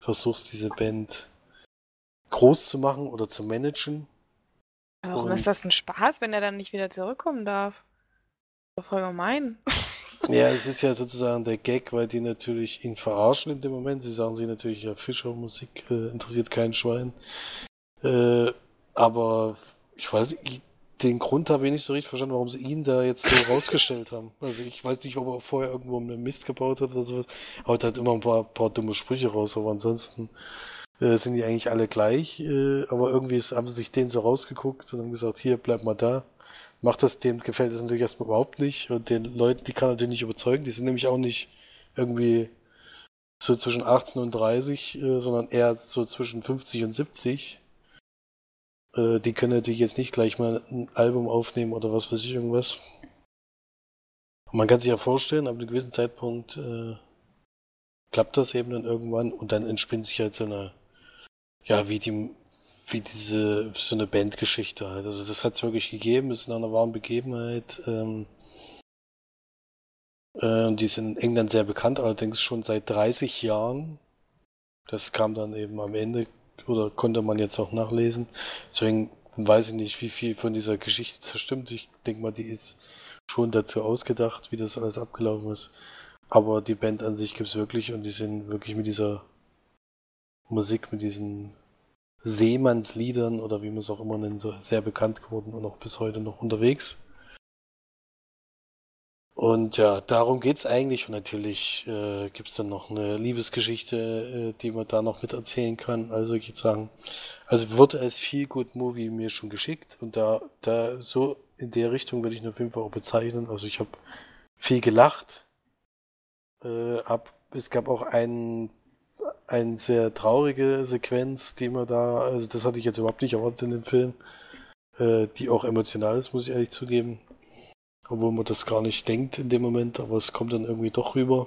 S3: versuchst diese Band groß zu machen oder zu managen.
S1: warum und ist das ein Spaß, wenn er dann nicht wieder zurückkommen darf? Voll gemein.
S3: Ja, es ist ja sozusagen der Gag, weil die natürlich ihn verarschen in dem Moment. Sie sagen sich natürlich, ja, Fischermusik äh, interessiert kein Schwein. Äh, aber ich weiß nicht, den Grund habe ich nicht so richtig verstanden, warum sie ihn da jetzt so rausgestellt haben. Also ich weiß nicht, ob er vorher irgendwo einen Mist gebaut hat oder sowas. Haut halt immer ein paar, paar dumme Sprüche raus, aber ansonsten äh, sind die eigentlich alle gleich. Äh, aber irgendwie ist, haben sie sich den so rausgeguckt und haben gesagt, hier, bleib mal da macht das, dem gefällt es natürlich erstmal überhaupt nicht. Und den Leuten, die kann er natürlich nicht überzeugen. Die sind nämlich auch nicht irgendwie so zwischen 18 und 30, äh, sondern eher so zwischen 50 und 70. Äh, die können natürlich jetzt nicht gleich mal ein Album aufnehmen oder was weiß ich irgendwas. Und man kann sich ja vorstellen, ab einem gewissen Zeitpunkt äh, klappt das eben dann irgendwann und dann entspinnt sich halt so eine, ja, wie die, wie diese, so eine Bandgeschichte halt. Also das hat es wirklich gegeben, ist in einer wahren Begebenheit. Ähm, äh, die sind in England sehr bekannt, allerdings schon seit 30 Jahren. Das kam dann eben am Ende, oder konnte man jetzt auch nachlesen. Deswegen weiß ich nicht, wie viel von dieser Geschichte stimmt. Ich denke mal, die ist schon dazu ausgedacht, wie das alles abgelaufen ist. Aber die Band an sich gibt es wirklich und die sind wirklich mit dieser Musik, mit diesen Seemannsliedern oder wie man es auch immer nennt, so sehr bekannt geworden und auch bis heute noch unterwegs. Und ja, darum geht's eigentlich. Und natürlich äh, gibt's dann noch eine Liebesgeschichte, äh, die man da noch mit erzählen kann. Also ich würde sagen, also wurde als Feel Good Movie mir schon geschickt und da, da so in der Richtung würde ich ihn auf jeden Fall auch bezeichnen. Also ich habe viel gelacht. Äh, hab, es gab auch ein, eine sehr traurige Sequenz, die man da, also das hatte ich jetzt überhaupt nicht erwartet in dem Film, äh, die auch emotional ist, muss ich ehrlich zugeben obwohl man das gar nicht denkt in dem Moment, aber es kommt dann irgendwie doch rüber.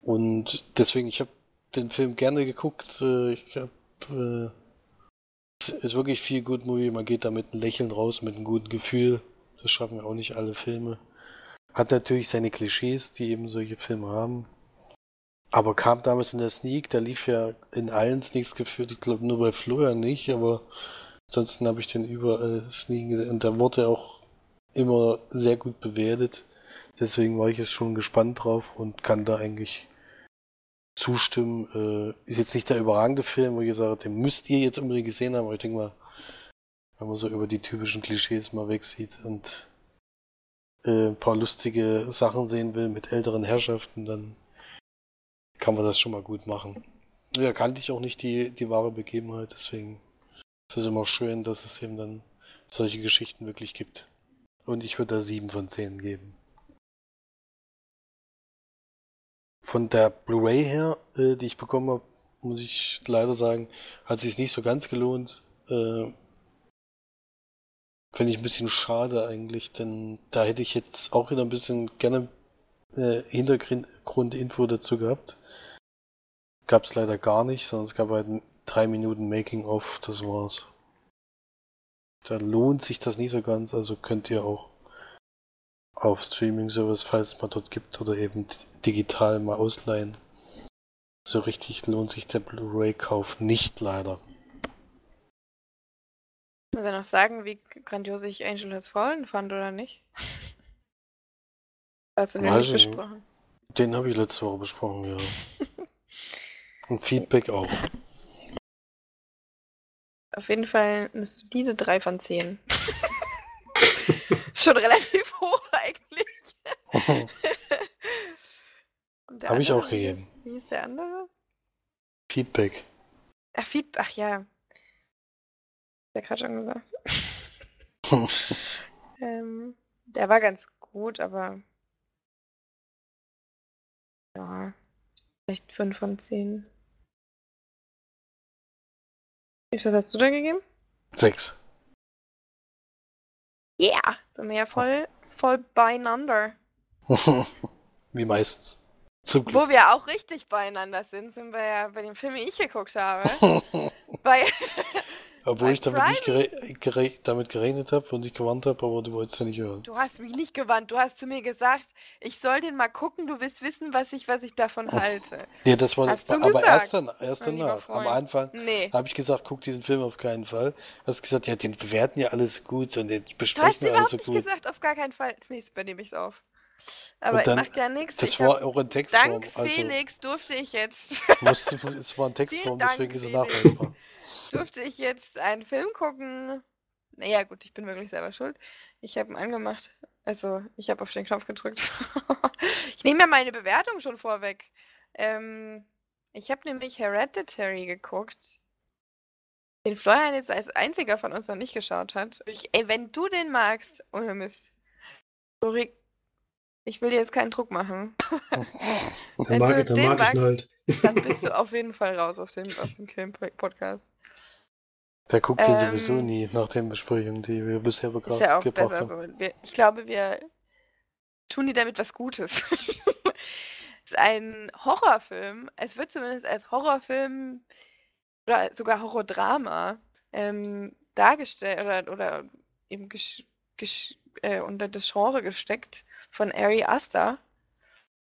S3: Und deswegen, ich habe den Film gerne geguckt. Äh, ich habe äh, es ist wirklich viel gut Movie. Man geht da mit einem Lächeln raus, mit einem guten Gefühl. Das schaffen ja auch nicht alle Filme. Hat natürlich seine Klischees, die eben solche Filme haben. Aber kam damals in der Sneak, da lief ja in allen Sneaks geführt, ich glaube nur bei Florian nicht, aber ansonsten habe ich den überall Sneaken gesehen und da wurde auch immer sehr gut bewertet. Deswegen war ich jetzt schon gespannt drauf und kann da eigentlich zustimmen. Äh, ist jetzt nicht der überragende Film, wo ich gesagt habe, den müsst ihr jetzt unbedingt gesehen haben, aber ich denke mal, wenn man so über die typischen Klischees mal wegsieht und äh, ein paar lustige Sachen sehen will mit älteren Herrschaften, dann kann man das schon mal gut machen. Ja, kannte ich auch nicht die, die wahre Begebenheit, deswegen ist es immer schön, dass es eben dann solche Geschichten wirklich gibt. Und ich würde da 7 von 10 geben. Von der Blu-ray her, äh, die ich bekommen habe, muss ich leider sagen, hat sich nicht so ganz gelohnt. Äh, Finde ich ein bisschen schade eigentlich, denn da hätte ich jetzt auch wieder ein bisschen gerne äh, Hintergrundinfo dazu gehabt. Gab es leider gar nicht, sondern es gab halt drei Minuten Making-of, das war's da lohnt sich das nicht so ganz, also könnt ihr auch auf Streaming-Service, falls es mal dort gibt, oder eben digital mal ausleihen. So richtig lohnt sich der Blu-ray-Kauf nicht leider.
S1: Muss er noch sagen, wie grandios ich Angel Has Fallen fand oder nicht? Hast du den nicht besprochen?
S3: Den habe ich letzte Woche besprochen, ja. Und Feedback auch.
S1: Auf jeden Fall eine solide 3 von 10. Schon relativ hoch eigentlich.
S3: Habe ich auch gegeben.
S1: Wie ist der andere?
S3: Feedback.
S1: Ach, Feedback, ach ja. Der gerade schon gesagt. ähm, der war ganz gut, aber ja, vielleicht 5 von 10. Wie viel hast du da gegeben?
S3: Sechs.
S1: Yeah, sind wir ja voll, voll beieinander.
S3: Wie meistens.
S1: Zum Glück. Wo wir auch richtig beieinander sind, sind wir ja bei dem Film, den ich geguckt habe. bei
S3: obwohl ich damit nicht gere gere damit gerechnet habe und dich gewarnt habe, aber du wolltest ja nicht hören.
S1: Du hast mich nicht gewarnt. Du hast zu mir gesagt, ich soll den mal gucken, du willst wissen, was ich, was ich davon halte.
S3: ja, das war hast aber gesagt, erst, dann, erst danach. Am Anfang nee. habe ich gesagt, guck diesen Film auf keinen Fall. Du hast gesagt, ja, den bewerten ja alles gut und den besprechen wir alles so gut. Du hast
S1: gesagt, auf gar keinen Fall. Das nächste Mal nehme ich es auf. Aber dann, macht ja nichts.
S3: Das ich war auch in Textform.
S1: Dank also Felix durfte ich jetzt.
S3: musste, es war in Textform, deswegen ist es nachweisbar
S1: durfte ich jetzt einen Film gucken. Naja, gut, ich bin wirklich selber schuld. Ich habe ihn angemacht. Also, ich habe auf den Knopf gedrückt. ich nehme ja meine Bewertung schon vorweg. Ähm, ich habe nämlich Hereditary geguckt. Den Florian jetzt als einziger von uns noch nicht geschaut hat. Ich, ey, wenn du den magst, ohne Mist. Sorry, ich will dir jetzt keinen Druck machen.
S2: wenn mag du ich, den magst, halt.
S1: dann bist du auf jeden Fall raus aus dem, aus dem Film-Podcast.
S3: Der guckt ähm, den sowieso nie nach den Besprechungen, die wir bisher
S1: ist ja auch
S3: gebracht
S1: besser haben. So. Wir, ich glaube, wir tun die damit was Gutes. ist ein Horrorfilm. Es wird zumindest als Horrorfilm oder sogar Horrordrama ähm, dargestellt oder, oder eben gesch, gesch, äh, unter das Genre gesteckt von Ari Aster.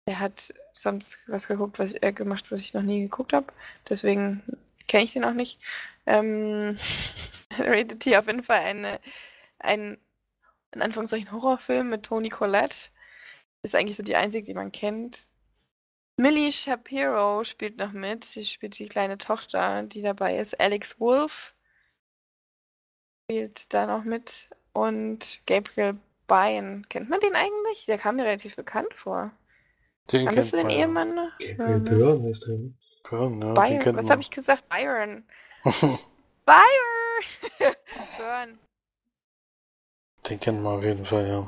S1: Er hat sonst was geguckt, was er gemacht, was ich noch nie geguckt habe. Deswegen kenne ich den auch nicht. Ähm, Rated T auf jeden Fall eine, ein, in Anführungszeichen, Horrorfilm mit Toni Collette. Ist eigentlich so die einzige, die man kennt. Millie Shapiro spielt noch mit. Sie spielt die kleine Tochter, die dabei ist. Alex Wolf spielt da noch mit. Und Gabriel Byrne. Kennt man den eigentlich? Der kam mir relativ bekannt vor.
S3: Den
S1: Kanntest du den. Ehemann? noch?
S2: Gabriel
S1: ne?
S2: Byrne heißt er. ne?
S3: Byrne, ja, den
S1: Byron.
S3: kennt
S1: Was habe ich gesagt? Byron. Byron! Burn.
S3: Den kennt man auf jeden Fall, ja.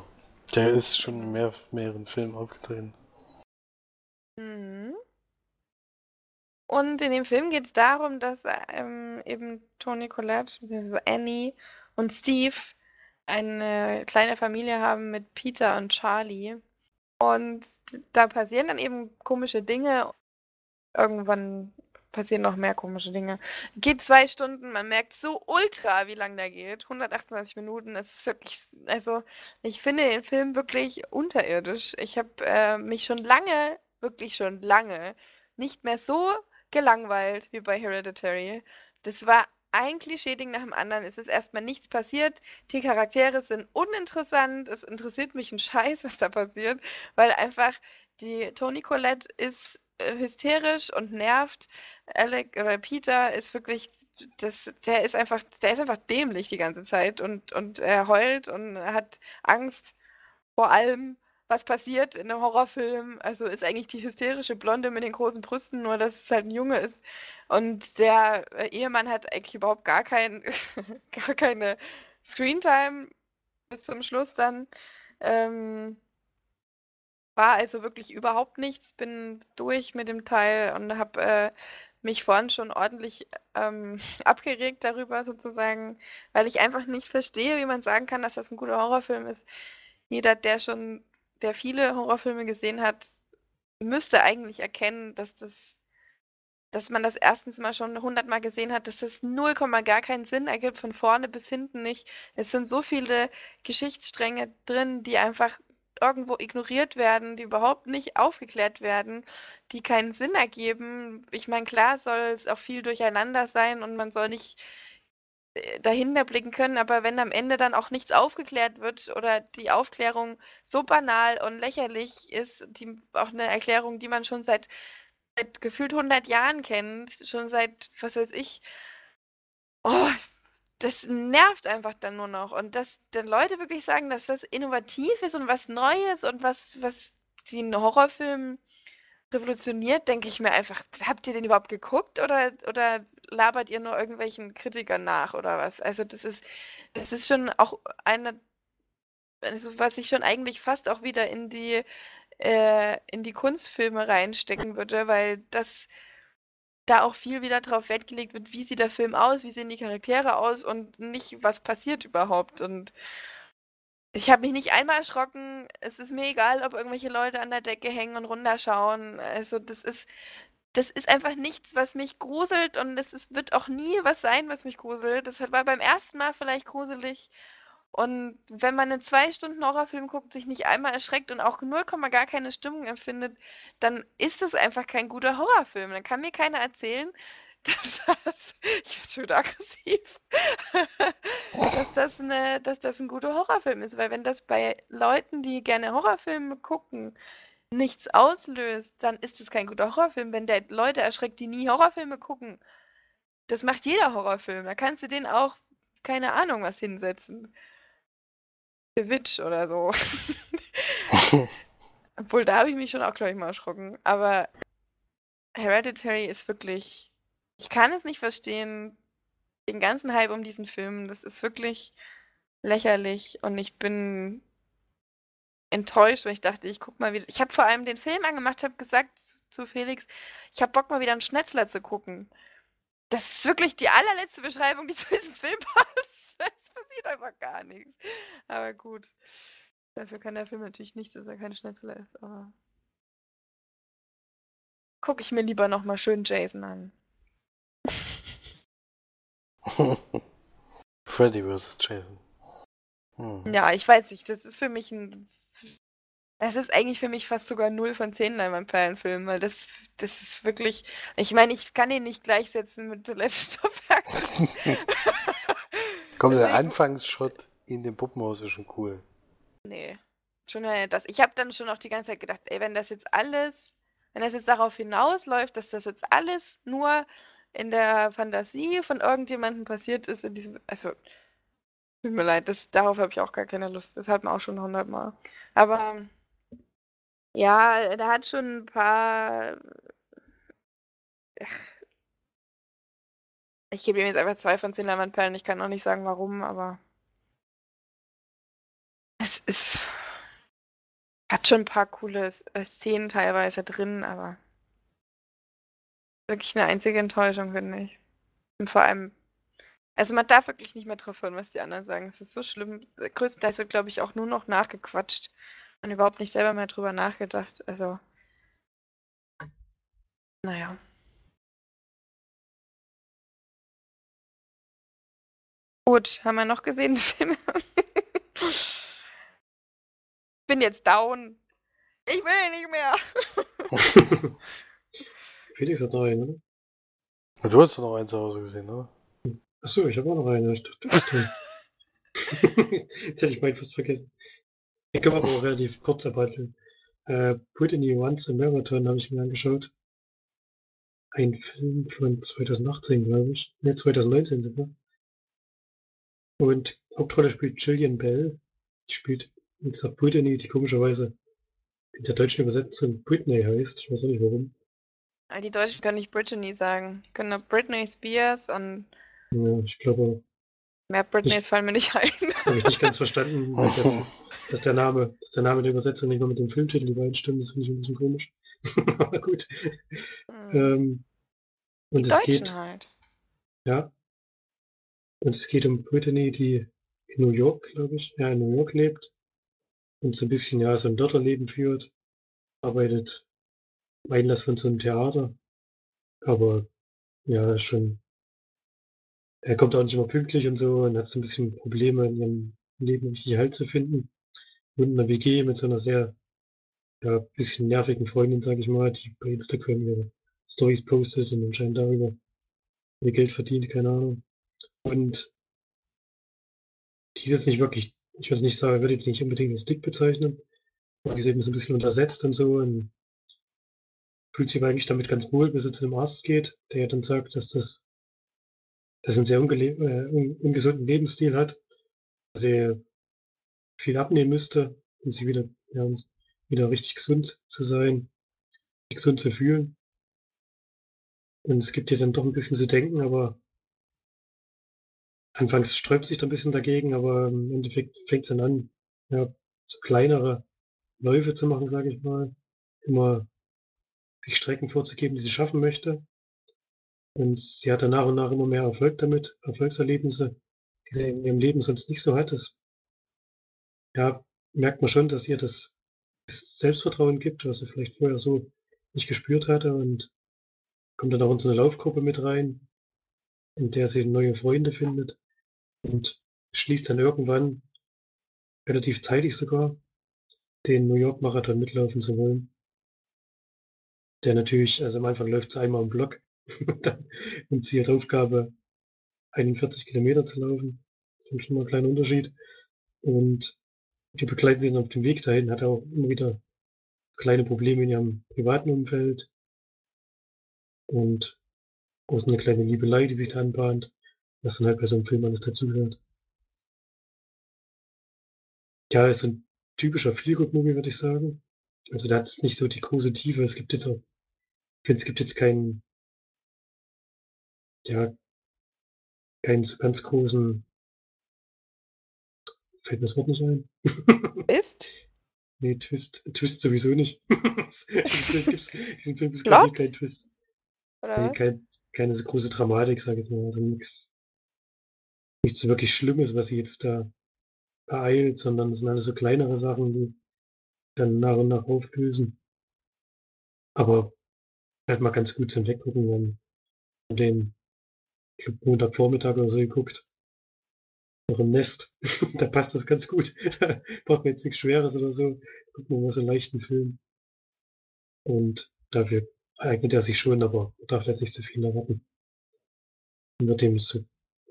S3: Der ist schon in mehr, mehreren Filmen aufgetreten.
S1: Mhm. Und in dem Film geht es darum, dass ähm, eben Toni Collette, bzw. Annie und Steve eine kleine Familie haben mit Peter und Charlie. Und da passieren dann eben komische Dinge. Irgendwann passieren noch mehr komische Dinge. Geht zwei Stunden, man merkt so ultra, wie lang der geht. 128 Minuten. Es ist wirklich, also ich finde den Film wirklich unterirdisch. Ich habe äh, mich schon lange, wirklich schon lange, nicht mehr so gelangweilt wie bei Hereditary. Das war ein Klischee-Ding nach dem anderen. Es ist erstmal nichts passiert. Die Charaktere sind uninteressant. Es interessiert mich ein Scheiß, was da passiert, weil einfach die Toni Collette ist hysterisch und nervt. Alec oder Peter ist wirklich, das, der ist einfach, der ist einfach dämlich die ganze Zeit und, und er heult und hat Angst vor allem, was passiert in einem Horrorfilm. Also ist eigentlich die hysterische Blonde mit den großen Brüsten, nur dass es halt ein Junge ist. Und der äh, Ehemann hat eigentlich überhaupt gar kein, gar keine Screentime bis zum Schluss dann. Ähm, war also wirklich überhaupt nichts. Bin durch mit dem Teil und habe äh, mich vorhin schon ordentlich ähm, abgeregt darüber sozusagen, weil ich einfach nicht verstehe, wie man sagen kann, dass das ein guter Horrorfilm ist. Jeder, der schon, der viele Horrorfilme gesehen hat, müsste eigentlich erkennen, dass das, dass man das erstens mal schon hundertmal gesehen hat, dass das 0, gar keinen Sinn ergibt, von vorne bis hinten nicht. Es sind so viele Geschichtsstränge drin, die einfach irgendwo ignoriert werden, die überhaupt nicht aufgeklärt werden, die keinen Sinn ergeben. Ich meine, klar soll es auch viel durcheinander sein und man soll nicht äh, dahinter blicken können, aber wenn am Ende dann auch nichts aufgeklärt wird oder die Aufklärung so banal und lächerlich ist, die, auch eine Erklärung, die man schon seit, seit gefühlt 100 Jahren kennt, schon seit, was weiß ich, oh, das nervt einfach dann nur noch. Und dass dann Leute wirklich sagen, dass das innovativ ist und was Neues und was, was den Horrorfilm revolutioniert, denke ich mir einfach, habt ihr den überhaupt geguckt oder, oder labert ihr nur irgendwelchen Kritikern nach oder was? Also das ist, das ist schon auch eine, also was ich schon eigentlich fast auch wieder in die, äh, in die Kunstfilme reinstecken würde, weil das da auch viel wieder drauf Wert gelegt wird, wie sieht der Film aus, wie sehen die Charaktere aus und nicht, was passiert überhaupt. Und ich habe mich nicht einmal erschrocken. Es ist mir egal, ob irgendwelche Leute an der Decke hängen und runterschauen. Also das ist, das ist einfach nichts, was mich gruselt und es ist, wird auch nie was sein, was mich gruselt. Das war beim ersten Mal vielleicht gruselig. Und wenn man einen zwei Stunden Horrorfilm guckt, sich nicht einmal erschreckt und auch 0, gar keine Stimmung empfindet, dann ist es einfach kein guter Horrorfilm. Dann kann mir keiner erzählen, dass das, ich werde schon wieder aggressiv, dass, das eine, dass das ein guter Horrorfilm ist. Weil wenn das bei Leuten, die gerne Horrorfilme gucken, nichts auslöst, dann ist es kein guter Horrorfilm. Wenn der Leute erschreckt, die nie Horrorfilme gucken, das macht jeder Horrorfilm. Da kannst du den auch, keine Ahnung, was hinsetzen. The Witch oder so. Obwohl, da habe ich mich schon auch, glaube ich, mal erschrocken. Aber Hereditary ist wirklich. Ich kann es nicht verstehen. Den ganzen Hype um diesen Film, das ist wirklich lächerlich. Und ich bin enttäuscht, weil ich dachte, ich guck mal wieder. Ich habe vor allem den Film angemacht, habe gesagt zu, zu Felix, ich habe Bock mal wieder einen Schnetzler zu gucken. Das ist wirklich die allerletzte Beschreibung, die zu diesem Film passt. Passiert einfach gar nichts. Aber gut. Dafür kann der Film natürlich nichts, dass er kein Schnetzler ist, aber. Gucke ich mir lieber nochmal schön Jason an.
S3: Freddy vs. Jason. Hm.
S1: Ja, ich weiß nicht, das ist für mich ein. Das ist eigentlich für mich fast sogar 0 von 10 Leinwandperlenfilm, weil das, das ist wirklich. Ich meine, ich kann ihn nicht gleichsetzen mit The Legend of Hercules.
S3: Komm, der Anfangsshot in dem Puppenhaus ist schon cool.
S1: Nee, schon das. Ich habe dann schon auch die ganze Zeit gedacht, ey, wenn das jetzt alles, wenn das jetzt darauf hinausläuft, dass das jetzt alles nur in der Fantasie von irgendjemandem passiert ist, in diesem, also, tut mir leid, das, darauf habe ich auch gar keine Lust. Das hat man auch schon hundertmal. Aber ja, da hat schon ein paar. Ach. Ich gebe ihm jetzt einfach zwei von zehn Leinwandperlen. Ich kann auch nicht sagen, warum, aber. Es ist. Hat schon ein paar coole äh, Szenen teilweise drin, aber. Wirklich eine einzige Enttäuschung, finde ich. Und vor allem. Also man darf wirklich nicht mehr drauf hören, was die anderen sagen. Es ist so schlimm. Größtenteils wird, glaube ich, auch nur noch nachgequatscht und überhaupt nicht selber mehr drüber nachgedacht. Also. Naja. Gut, haben wir noch gesehen, Filme? bin jetzt down. Ich will nicht mehr.
S2: Felix hat noch einen, oder?
S3: Du hast doch noch einen zu Hause gesehen, oder?
S2: Achso, ich habe auch noch einen. Ich dachte, du bist dran. Jetzt hätte ich meinen fast vergessen. Ich komme aber auch relativ kurz abhandeln. Äh, Brittany Once a Marathon habe ich mir angeschaut. Ein Film von 2018, glaube ich. Ne, 2019 sogar. Und Hauptrolle spielt Gillian Bell. Die spielt, wie gesagt, Brittany, die komischerweise in der deutschen Übersetzung Britney heißt. Ich weiß auch nicht warum.
S1: Aber Die Deutschen können nicht Brittany sagen. Die können nur Britney Spears und
S2: Ja, ich glaube,
S1: mehr Britneys fallen mir nicht ein.
S2: habe ich nicht ganz verstanden, der, dass der Name, dass der Name der Übersetzung nicht mal mit dem Filmtitel übereinstimmt. Das finde ich ein bisschen komisch. Aber gut.
S1: Hm.
S2: Ähm,
S1: Die
S2: und es
S1: Deutschen
S2: geht,
S1: halt.
S2: ja. Und es geht um Brittany, die in New York, glaube ich, ja, in New York lebt und so ein bisschen, ja, so ein Lotterleben führt, arbeitet Einlass von so einem Theater, aber ja, schon, er kommt auch nicht immer pünktlich und so und hat so ein bisschen Probleme in ihrem Leben richtig Halt zu finden. Und in einer WG mit so einer sehr, ja, bisschen nervigen Freundin, sage ich mal, die bei Instagram ihre Stories postet und anscheinend darüber ihr Geld verdient, keine Ahnung. Und die ist jetzt nicht wirklich, ich würde nicht sagen, würde jetzt nicht unbedingt als dick bezeichnen, aber die ist eben so ein bisschen untersetzt und so und fühlt sich eigentlich damit ganz wohl, bis sie zu einem Arzt geht, der ja dann sagt, dass das, dass einen sehr äh, un ungesunden Lebensstil hat, dass sie viel abnehmen müsste, um sich wieder, ja, um wieder richtig gesund zu sein, gesund zu fühlen. Und es gibt ihr dann doch ein bisschen zu denken, aber anfangs sträubt sich da ein bisschen dagegen, aber im Endeffekt fängt es dann an, ja, so kleinere Läufe zu machen, sage ich mal. Immer sich Strecken vorzugeben, die sie schaffen möchte. Und sie hat dann nach und nach immer mehr Erfolg damit, Erfolgserlebnisse, die sie in ihrem Leben sonst nicht so hat. Das ja, merkt man schon, dass ihr das, das Selbstvertrauen gibt, was sie vielleicht vorher so nicht gespürt hatte und kommt dann auch in so eine Laufgruppe mit rein, in der sie neue Freunde findet und schließt dann irgendwann, relativ zeitig sogar, den New York Marathon mitlaufen zu wollen. Der natürlich, also am Anfang läuft sie einmal im Block, und dann nimmt sie als Aufgabe 41 Kilometer zu laufen. Das ist schon mal ein kleiner Unterschied. Und die begleiten sie dann auf dem Weg dahin, hat auch immer wieder kleine Probleme in ihrem privaten Umfeld und auch so eine kleine Liebelei, die sich da anbahnt, was dann halt bei so einem Film alles dazugehört. Ja, ist so ein typischer Feelgood-Movie, würde ich sagen. Also da hat es nicht so die große Tiefe. Es gibt jetzt auch, ich finde, es gibt jetzt keinen, ja, keinen so ganz großen, fällt mir das Wort nicht ein.
S1: Ist?
S2: Nee, Twist, Twist sowieso nicht. diesen Film ist
S1: Plot?
S2: gar kein Twist.
S1: Oder
S2: Nee, kein, keine so große Dramatik, sag ich jetzt mal. Also nichts, nichts wirklich Schlimmes, was sie jetzt da beeilt, sondern es sind alles so kleinere Sachen, die dann nach und nach auflösen. Aber halt mal ganz gut zum Weggucken, wenn man den ich hab Montagvormittag oder so geguckt. Noch im Nest. da passt das ganz gut. da braucht man jetzt nichts Schweres oder so. Gucken wir mal so einen leichten Film. Und dafür eignet er sich schon, aber darf jetzt nicht zu viel erwarten. Und wird dem so,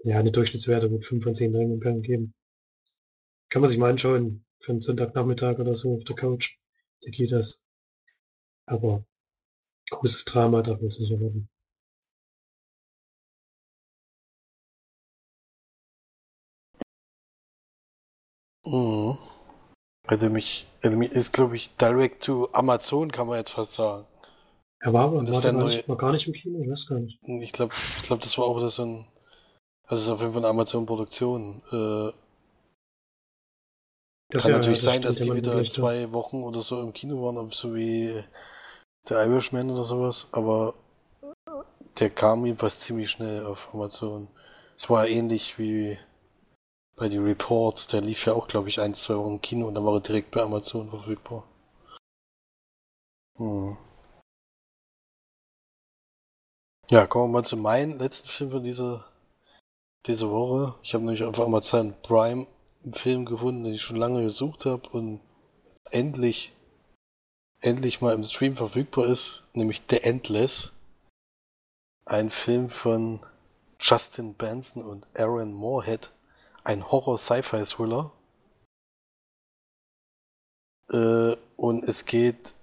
S2: ja, eine Durchschnittswerte mit 5 von 10 Leinwandperlen geben. Kann man sich mal anschauen, für einen Sonntagnachmittag oder so auf der Couch. Da geht das. Aber großes Drama darf man es nicht erwarten.
S3: Mhm. Hätte mich, mich ist, glaube ich, direct to Amazon, kann man jetzt fast sagen.
S2: Er war aber
S3: das
S2: war,
S3: der neue-
S2: nicht, war gar nicht im Kino, ich weiß gar nicht.
S3: Ich glaube, ich glaub, das war auch so ein. Also, es ist auf jeden Fall eine Amazon-Produktion. Äh, kann
S2: ja,
S3: natürlich
S2: das
S3: sein, dass die wieder zwei Wochen oder so im Kino waren, so wie der Irishman oder sowas, aber der kam jedenfalls ziemlich schnell auf Amazon. Es war ähnlich wie bei The Report, der lief ja auch, glaube ich, ein, zwei Wochen im Kino und dann war er direkt bei Amazon verfügbar. Hm. Ja, kommen wir mal zu meinem letzten Film von dieser, dieser Woche. Ich habe nämlich auf Amazon Prime einen Film gefunden, den ich schon lange gesucht habe und endlich, endlich mal im Stream verfügbar ist, nämlich The Endless. Ein Film von Justin Benson und Aaron Moorhead. Ein Horror-Sci-Fi-Thriller. Äh, und es geht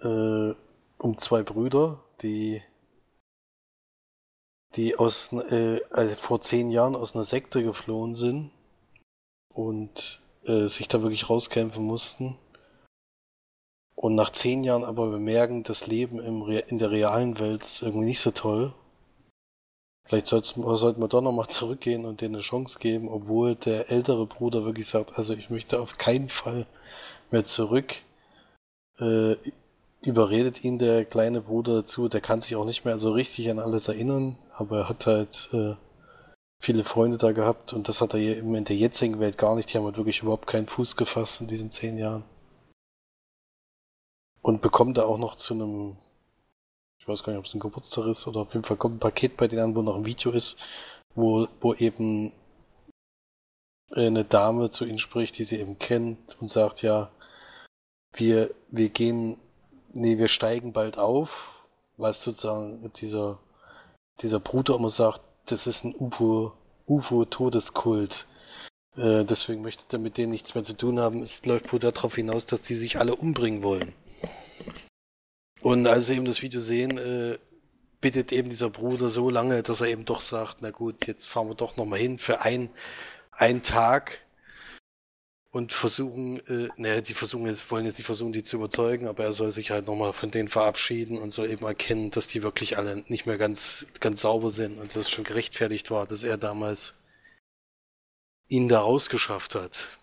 S3: äh, um zwei Brüder, die die aus äh, also vor zehn Jahren aus einer Sekte geflohen sind und äh, sich da wirklich rauskämpfen mussten. Und nach zehn Jahren aber bemerken, das Leben im Re in der realen Welt ist irgendwie nicht so toll. Vielleicht sollten wir, doch nochmal zurückgehen und denen eine Chance geben, obwohl der ältere Bruder wirklich sagt, also ich möchte auf keinen Fall mehr zurück. Äh, überredet ihn der kleine Bruder dazu, der kann sich auch nicht mehr so richtig an alles erinnern, aber er hat halt äh, viele Freunde da gehabt und das hat er eben in der jetzigen Welt gar nicht. Die haben halt wirklich überhaupt keinen Fuß gefasst in diesen zehn Jahren. Und bekommt da auch noch zu einem, ich weiß gar nicht, ob es ein Geburtstag ist oder auf jeden Fall kommt ein Paket bei denen an, wo noch ein Video ist, wo, wo eben eine Dame zu ihnen spricht, die sie eben kennt und sagt, ja, wir, wir gehen, nee, wir steigen bald auf, was sozusagen dieser, dieser Bruder immer sagt, das ist ein UFO, UFO-Todeskult. Äh, deswegen möchte er mit denen nichts mehr zu tun haben. Es läuft wohl darauf hinaus, dass die sich alle umbringen wollen. Und als sie eben das Video sehen, äh, bittet eben dieser Bruder so lange, dass er eben doch sagt, na gut, jetzt fahren wir doch nochmal hin für ein, einen Tag und versuchen, äh, naja, die versuchen jetzt, wollen jetzt nicht versuchen, die zu überzeugen, aber er soll sich halt nochmal von denen verabschieden und soll eben erkennen, dass die wirklich alle nicht mehr ganz, ganz sauber sind und dass es schon gerechtfertigt war, dass er damals ihn da rausgeschafft hat.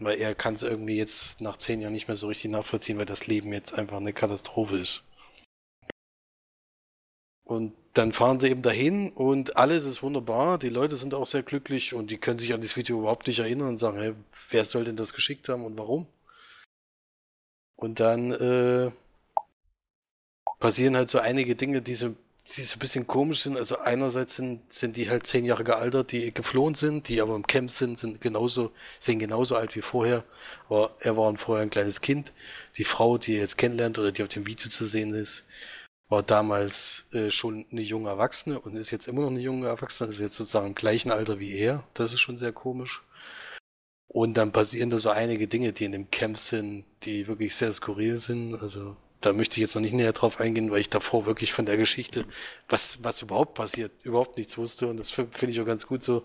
S3: Weil er kann es irgendwie jetzt nach zehn Jahren nicht mehr so richtig nachvollziehen, weil das Leben jetzt einfach eine Katastrophe ist. Und dann fahren sie eben dahin und alles ist wunderbar. Die Leute sind auch sehr glücklich und die können sich an das Video überhaupt nicht erinnern und sagen, hey, wer soll denn das geschickt haben und warum? Und dann äh, passieren halt so einige Dinge, die so, die so ein bisschen komisch sind. Also einerseits sind, sind die halt zehn Jahre gealtert, die geflohen sind, die aber im Camp sind, sind genauso, sehen genauso alt wie vorher. Aber er war vorher ein kleines Kind. Die Frau, die er jetzt kennenlernt oder die auf dem Video zu sehen ist, war damals äh, schon eine junge Erwachsene und ist jetzt immer noch eine junge Erwachsene, ist jetzt sozusagen im gleichen Alter wie er. Das ist schon sehr komisch. Und dann passieren da so einige Dinge, die in dem Camp sind, die wirklich sehr skurril sind. Also da möchte ich jetzt noch nicht näher drauf eingehen, weil ich davor wirklich von der Geschichte, was, was überhaupt passiert, überhaupt nichts wusste. Und das finde ich auch ganz gut so.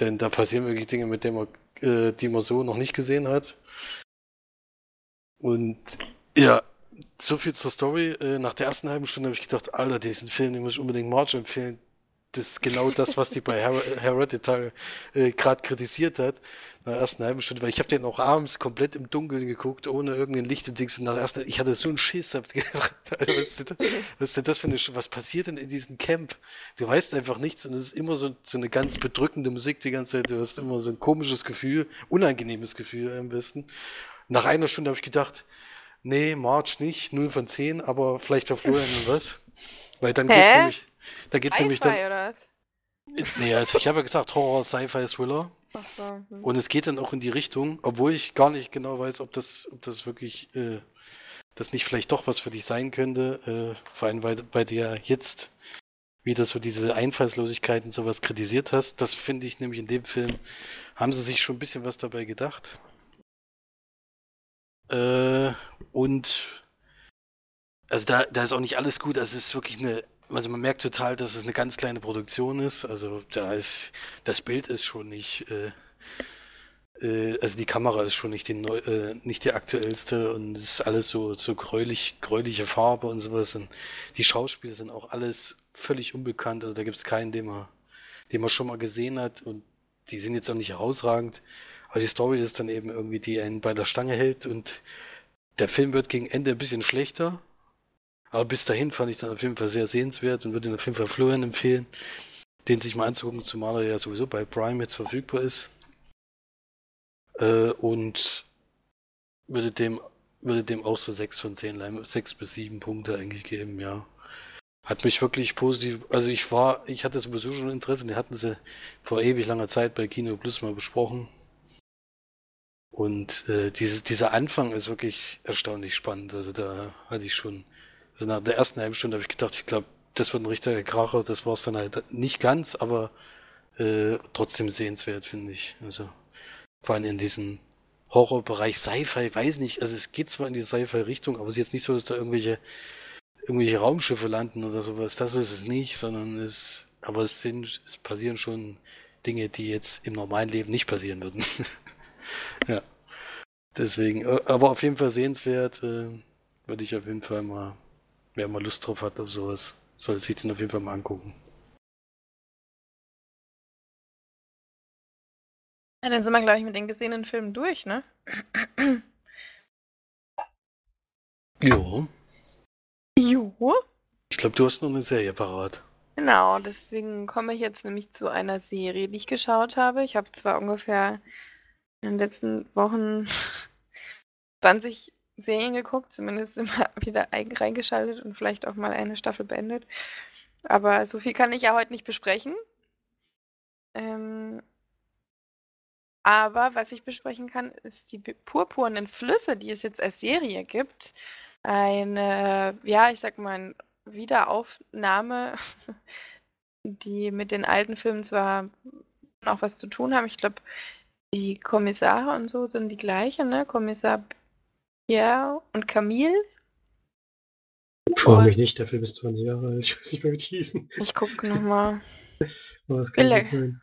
S3: Denn da passieren wirklich Dinge, mit denen man, äh, die man so noch nicht gesehen hat. Und ja, so viel zur Story. Äh, nach der ersten halben Stunde habe ich gedacht, Alter, diesen Film, den muss ich unbedingt Marge empfehlen. das ist genau das, was die bei Her Hereditary äh, gerade kritisiert hat. Nach der ersten halben Stunde, weil ich habe den auch abends komplett im Dunkeln geguckt, ohne irgendein Licht im Dings. Und nach der ersten, ich hatte so einen Schiss, hab gedacht, Alter, was, ist das, was ist denn das für eine, was passiert denn in diesem Camp? Du weißt einfach nichts und es ist immer so, so eine ganz bedrückende Musik die ganze Zeit. Du hast immer so ein komisches Gefühl, unangenehmes Gefühl am besten. Nach einer Stunde habe ich gedacht, nee, March nicht, 0 von 10, aber vielleicht für Florian was. Weil dann
S1: Hä?
S3: geht's nämlich, da geht's nämlich dann,
S1: oder was?
S3: nee, also ich habe ja gesagt Horror, Sci-Fi, Thriller.
S1: Ach so. hm.
S3: Und es geht dann auch in die Richtung, obwohl ich gar nicht genau weiß, ob das, ob das wirklich, äh, das nicht vielleicht doch was für dich sein könnte, äh, vor allem weil bei dir jetzt wieder so diese Einfallslosigkeit und sowas kritisiert hast. Das finde ich nämlich in dem Film, haben sie sich schon ein bisschen was dabei gedacht. Äh, und also da, da ist auch nicht alles gut. Also es ist wirklich eine, also man merkt total, dass es eine ganz kleine Produktion ist. Also da ist, das Bild ist schon nicht, äh, äh, also die Kamera ist schon nicht die, neu, äh, nicht die aktuellste und es ist alles so, so gräulich, gräuliche Farbe und sowas. Und die Schauspieler sind auch alles völlig unbekannt. Also da gibt es keinen, den man, den man schon mal gesehen hat und die sind jetzt auch nicht herausragend. Aber die Story ist dann eben irgendwie, die einen bei der Stange hält und der Film wird gegen Ende ein bisschen schlechter. Aber bis dahin fand ich dann auf jeden Fall sehr sehenswert und würde ihn auf jeden Fall Florian empfehlen, den sich mal anzugucken, zumal er ja sowieso bei Prime jetzt verfügbar ist. Äh, und würde dem, würde dem auch so 6 von 10, Leim- 6 bis 7 Punkte eigentlich geben, ja. Hat mich wirklich positiv, also ich war, ich hatte sowieso schon Interesse, die hatten sie vor ewig langer Zeit bei Kino Plus mal besprochen. Und äh, diese, dieser Anfang ist wirklich erstaunlich spannend. Also da hatte ich schon, also nach der ersten halben Stunde habe ich gedacht, ich glaube, das wird ein richtiger Kracher. Das war es dann halt nicht ganz, aber äh, trotzdem sehenswert, finde ich. Also vor allem in diesem Horrorbereich Sci-Fi, weiß nicht, also es geht zwar in die Sci-Fi-Richtung, aber es ist jetzt nicht so, dass da irgendwelche irgendwelche Raumschiffe landen oder sowas. Das ist es nicht, sondern es, aber es sind, es passieren schon Dinge, die jetzt im normalen Leben nicht passieren würden. ja. Deswegen, äh, aber auf jeden Fall sehenswert, äh, würde ich auf jeden Fall mal, wer mal Lust drauf hat auf sowas, soll sich den auf jeden Fall mal angucken.
S1: Ja, dann sind wir, glaube ich, mit den gesehenen Filmen durch, ne?
S3: Jo.
S1: Jo.
S3: Ich glaube, du hast noch eine Serie parat.
S1: Genau, deswegen komme ich jetzt nämlich zu einer Serie, die ich geschaut habe. Ich habe zwar ungefähr in den letzten Wochen 20 Serien geguckt, zumindest immer wieder ein- reingeschaltet und vielleicht auch mal eine Staffel beendet. Aber so viel kann ich ja heute nicht besprechen. Ähm, aber was ich besprechen kann, ist die purpurnen Flüsse, die es jetzt als Serie gibt. Eine, ja, ich sag mal, Wiederaufnahme, die mit den alten Filmen zwar noch was zu tun haben. Ich glaube, die Kommissare und so sind die gleichen, ne? Kommissar Pierre und Camille.
S2: Frage
S1: Und-
S2: mich nicht, der Film ist 20 Jahre alt. Ich weiß nicht mehr, wie die hießen.
S1: Ich gucke nochmal.
S2: Aber das kann
S1: Wille.
S2: sein.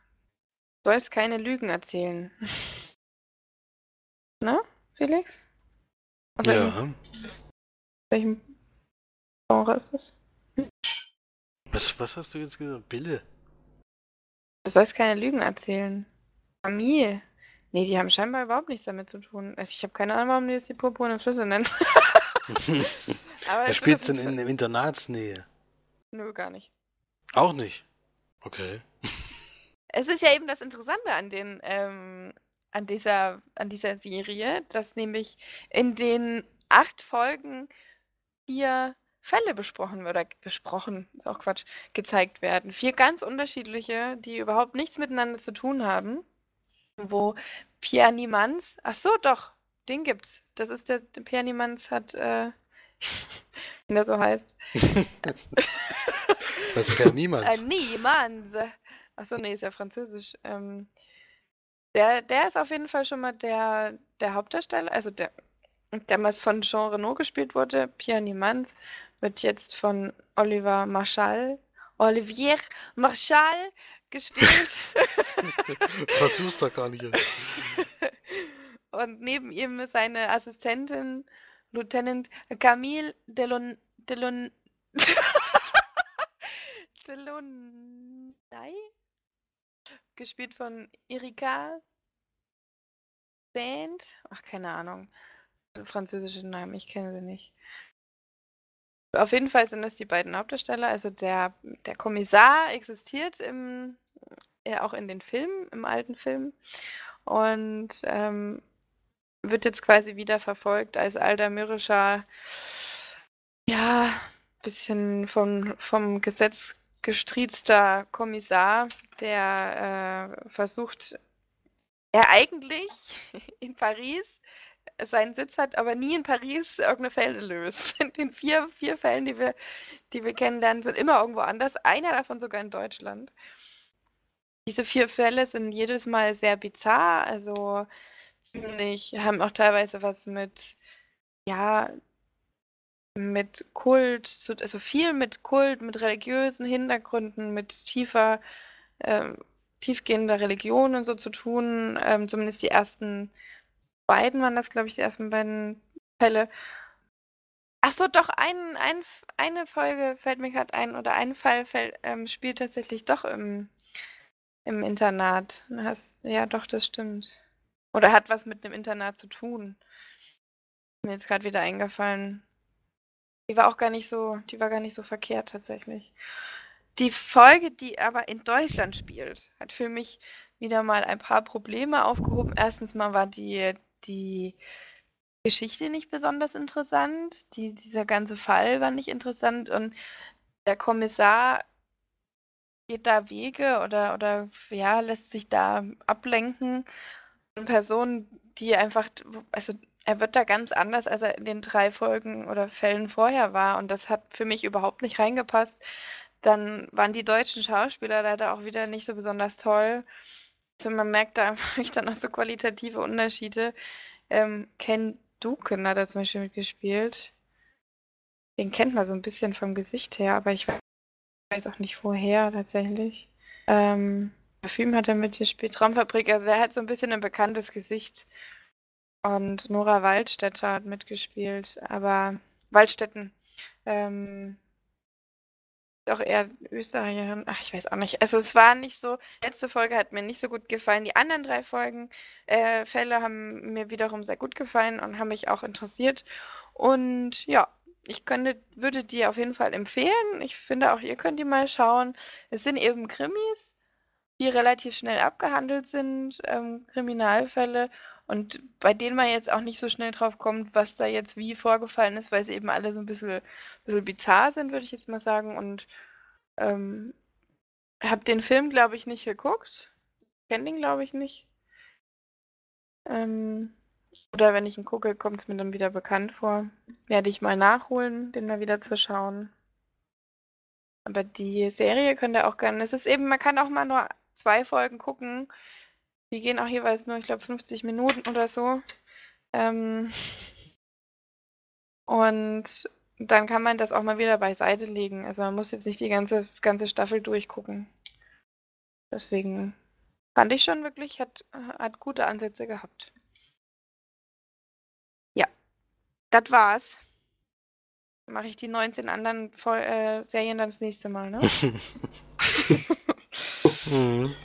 S1: Du sollst keine Lügen erzählen. ne, Felix? Welchem,
S3: Ja.
S1: welchem Genre ist das?
S3: Was, was hast du jetzt gesagt? Bille?
S1: Du sollst keine Lügen erzählen. Camille. Nee, die haben scheinbar überhaupt nichts damit zu tun. Also ich habe keine Ahnung, warum die jetzt die purpurnen Flüsse nennen. Aber
S3: Er
S1: es
S3: spielt
S1: wird
S3: denn in der Internatsnähe?
S1: Nö, gar nicht.
S3: Auch nicht. Okay.
S1: Es ist ja eben das Interessante an den, ähm, an dieser, an dieser Serie, dass nämlich in den acht Folgen vier Fälle besprochen oder besprochen, ist auch Quatsch, gezeigt werden. Vier ganz unterschiedliche, die überhaupt nichts miteinander zu tun haben. Wo Pierre Niemans, ach so, doch, den gibt's. Das ist der, der Pierre Niemans hat, äh, wenn der so heißt.
S3: Was per niemand.
S1: Äh, Niemans. Achso, nee, ist ja französisch. Ähm, der, der ist auf jeden Fall schon mal der, der Hauptdarsteller, also der, der damals von Jean Reno gespielt wurde. Pierre Niemans wird jetzt von Oliver Marchal, Olivier Marchal gespielt.
S3: Versuch's doch gar nicht.
S1: Und neben ihm ist seine Assistentin, Lieutenant Camille Delon, Delon, Delon, Nei. Gespielt von Erika Saint. Ach, keine Ahnung. Französische Namen, ich kenne sie nicht. Auf jeden Fall sind das die beiden Hauptdarsteller. Also der, der Kommissar existiert im, ja, auch in den Filmen, im alten Film. Und ähm, wird jetzt quasi wieder verfolgt als alter mürrischer, ja, bisschen vom, vom Gesetz gestriezter Kommissar, der äh, versucht, er eigentlich in Paris seinen Sitz hat, aber nie in Paris irgendeine Fälle löst. In den vier, vier Fällen, die wir, die wir kennenlernen, sind immer irgendwo anders. Einer davon sogar in Deutschland. Diese vier Fälle sind jedes Mal sehr bizarr, also ziemlich, haben auch teilweise was mit, ja, mit Kult, also viel mit Kult, mit religiösen Hintergründen, mit tiefer, ähm, tiefgehender Religion und so zu tun. Ähm, zumindest die ersten beiden waren das, glaube ich, die ersten beiden Fälle. Ach so, doch, ein, ein, eine Folge fällt mir gerade ein, oder ein Fall fällt, ähm, spielt tatsächlich doch im, im Internat. Hast, ja, doch, das stimmt. Oder hat was mit einem Internat zu tun. Mir jetzt gerade wieder eingefallen. Die war auch gar nicht so, die war gar nicht so verkehrt tatsächlich. Die Folge, die aber in Deutschland spielt, hat für mich wieder mal ein paar Probleme aufgehoben. Erstens mal war die, die Geschichte nicht besonders interessant. Die, dieser ganze Fall war nicht interessant und der Kommissar geht da Wege oder, oder ja, lässt sich da ablenken von Personen, die einfach, also er wird da ganz anders, als er in den drei Folgen oder Fällen vorher war. Und das hat für mich überhaupt nicht reingepasst. Dann waren die deutschen Schauspieler leider auch wieder nicht so besonders toll. Also man merkt da einfach dann auch so qualitative Unterschiede. Ähm, Ken Duken hat da zum Beispiel mitgespielt. Den kennt man so ein bisschen vom Gesicht her, aber ich weiß auch nicht woher tatsächlich. Ähm, Parfüm hat er mitgespielt, Traumfabrik, also er hat so ein bisschen ein bekanntes Gesicht. Und Nora Waldstätter hat mitgespielt, aber Waldstätten. Ähm, auch eher Österreicherin. Ach, ich weiß auch nicht. Also es war nicht so. Letzte Folge hat mir nicht so gut gefallen. Die anderen drei Folgen, äh, Fälle haben mir wiederum sehr gut gefallen und haben mich auch interessiert. Und ja, ich könnte, würde die auf jeden Fall empfehlen. Ich finde auch, ihr könnt die mal schauen. Es sind eben Krimis, die relativ schnell abgehandelt sind, ähm, Kriminalfälle und bei denen man jetzt auch nicht so schnell drauf kommt, was da jetzt wie vorgefallen ist, weil sie eben alle so ein bisschen, bisschen bizarr sind, würde ich jetzt mal sagen. Und ähm, habe den Film, glaube ich, nicht geguckt. Kenne den, glaube ich, nicht. Ähm, oder wenn ich ihn gucke, kommt es mir dann wieder bekannt vor. Werde ich mal nachholen, den mal wieder zu schauen. Aber die Serie könnt ihr auch gerne. Es ist eben, man kann auch mal nur zwei Folgen gucken die gehen auch jeweils nur, ich glaube, 50 Minuten oder so. Ähm, und dann kann man das auch mal wieder beiseite legen. Also man muss jetzt nicht die ganze, ganze Staffel durchgucken. Deswegen fand ich schon wirklich, hat, hat gute Ansätze gehabt. Ja, das war's. Mache ich die 19 anderen Vol äh, Serien dann das nächste Mal, ne?
S3: mhm.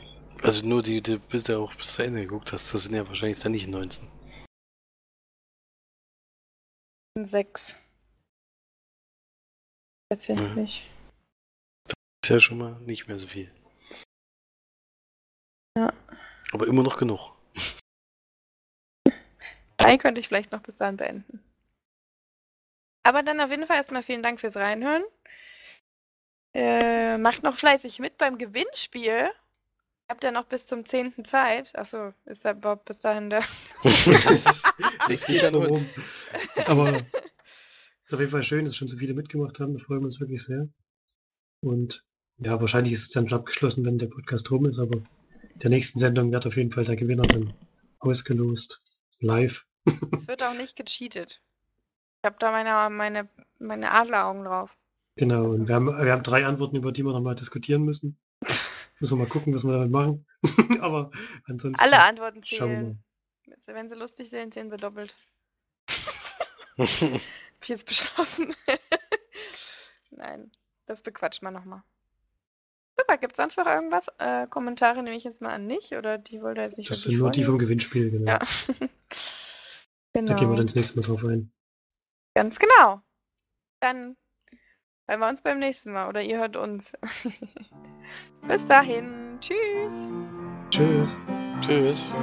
S3: Also nur die, die bis du auch bis zu Ende geguckt hast, das sind ja wahrscheinlich dann nicht 19.
S1: Sechs. Tatsächlich.
S3: Ja. Das ist ja schon mal nicht mehr so viel.
S1: Ja.
S3: Aber immer noch genug.
S1: Drei könnte ich vielleicht noch bis dahin beenden. Aber dann auf jeden Fall erstmal vielen Dank fürs Reinhören. Äh, macht noch fleißig mit beim Gewinnspiel. Habt ihr noch bis zum 10. Zeit? Achso, ist der Bob bis dahin
S3: liegt nicht an uns.
S2: Aber es ist auf jeden Fall schön, dass schon so viele mitgemacht haben. Da freuen wir uns wirklich sehr. Und ja, wahrscheinlich ist es dann schon abgeschlossen, wenn der Podcast rum ist, aber in der nächsten Sendung wird auf jeden Fall der Gewinner dann ausgelost. Live.
S1: es wird auch nicht gecheatet. Ich habe da meine, meine, meine Adleraugen drauf.
S2: Genau, also. und wir haben, wir haben drei Antworten, über die wir nochmal diskutieren müssen. müssen wir mal gucken, was wir damit machen. Aber ansonsten.
S1: Alle Antworten zählen. Wenn sie lustig sind, zählen sie doppelt. hab ich jetzt beschlossen. Nein, das bequatscht man nochmal. Super, gibt es sonst noch irgendwas? Äh, Kommentare nehme ich jetzt mal an nicht, oder die wollte jetzt nicht.
S2: Das sind nur die vom Gewinnspiel, genau.
S1: Ja. genau.
S2: Da gehen wir
S1: genau.
S2: dann das nächste Mal drauf ein.
S1: Ganz genau. Dann hören wir uns beim nächsten Mal oder ihr hört uns. Bis dahin. Tschüss.
S2: Tschüss.
S3: Tschüss.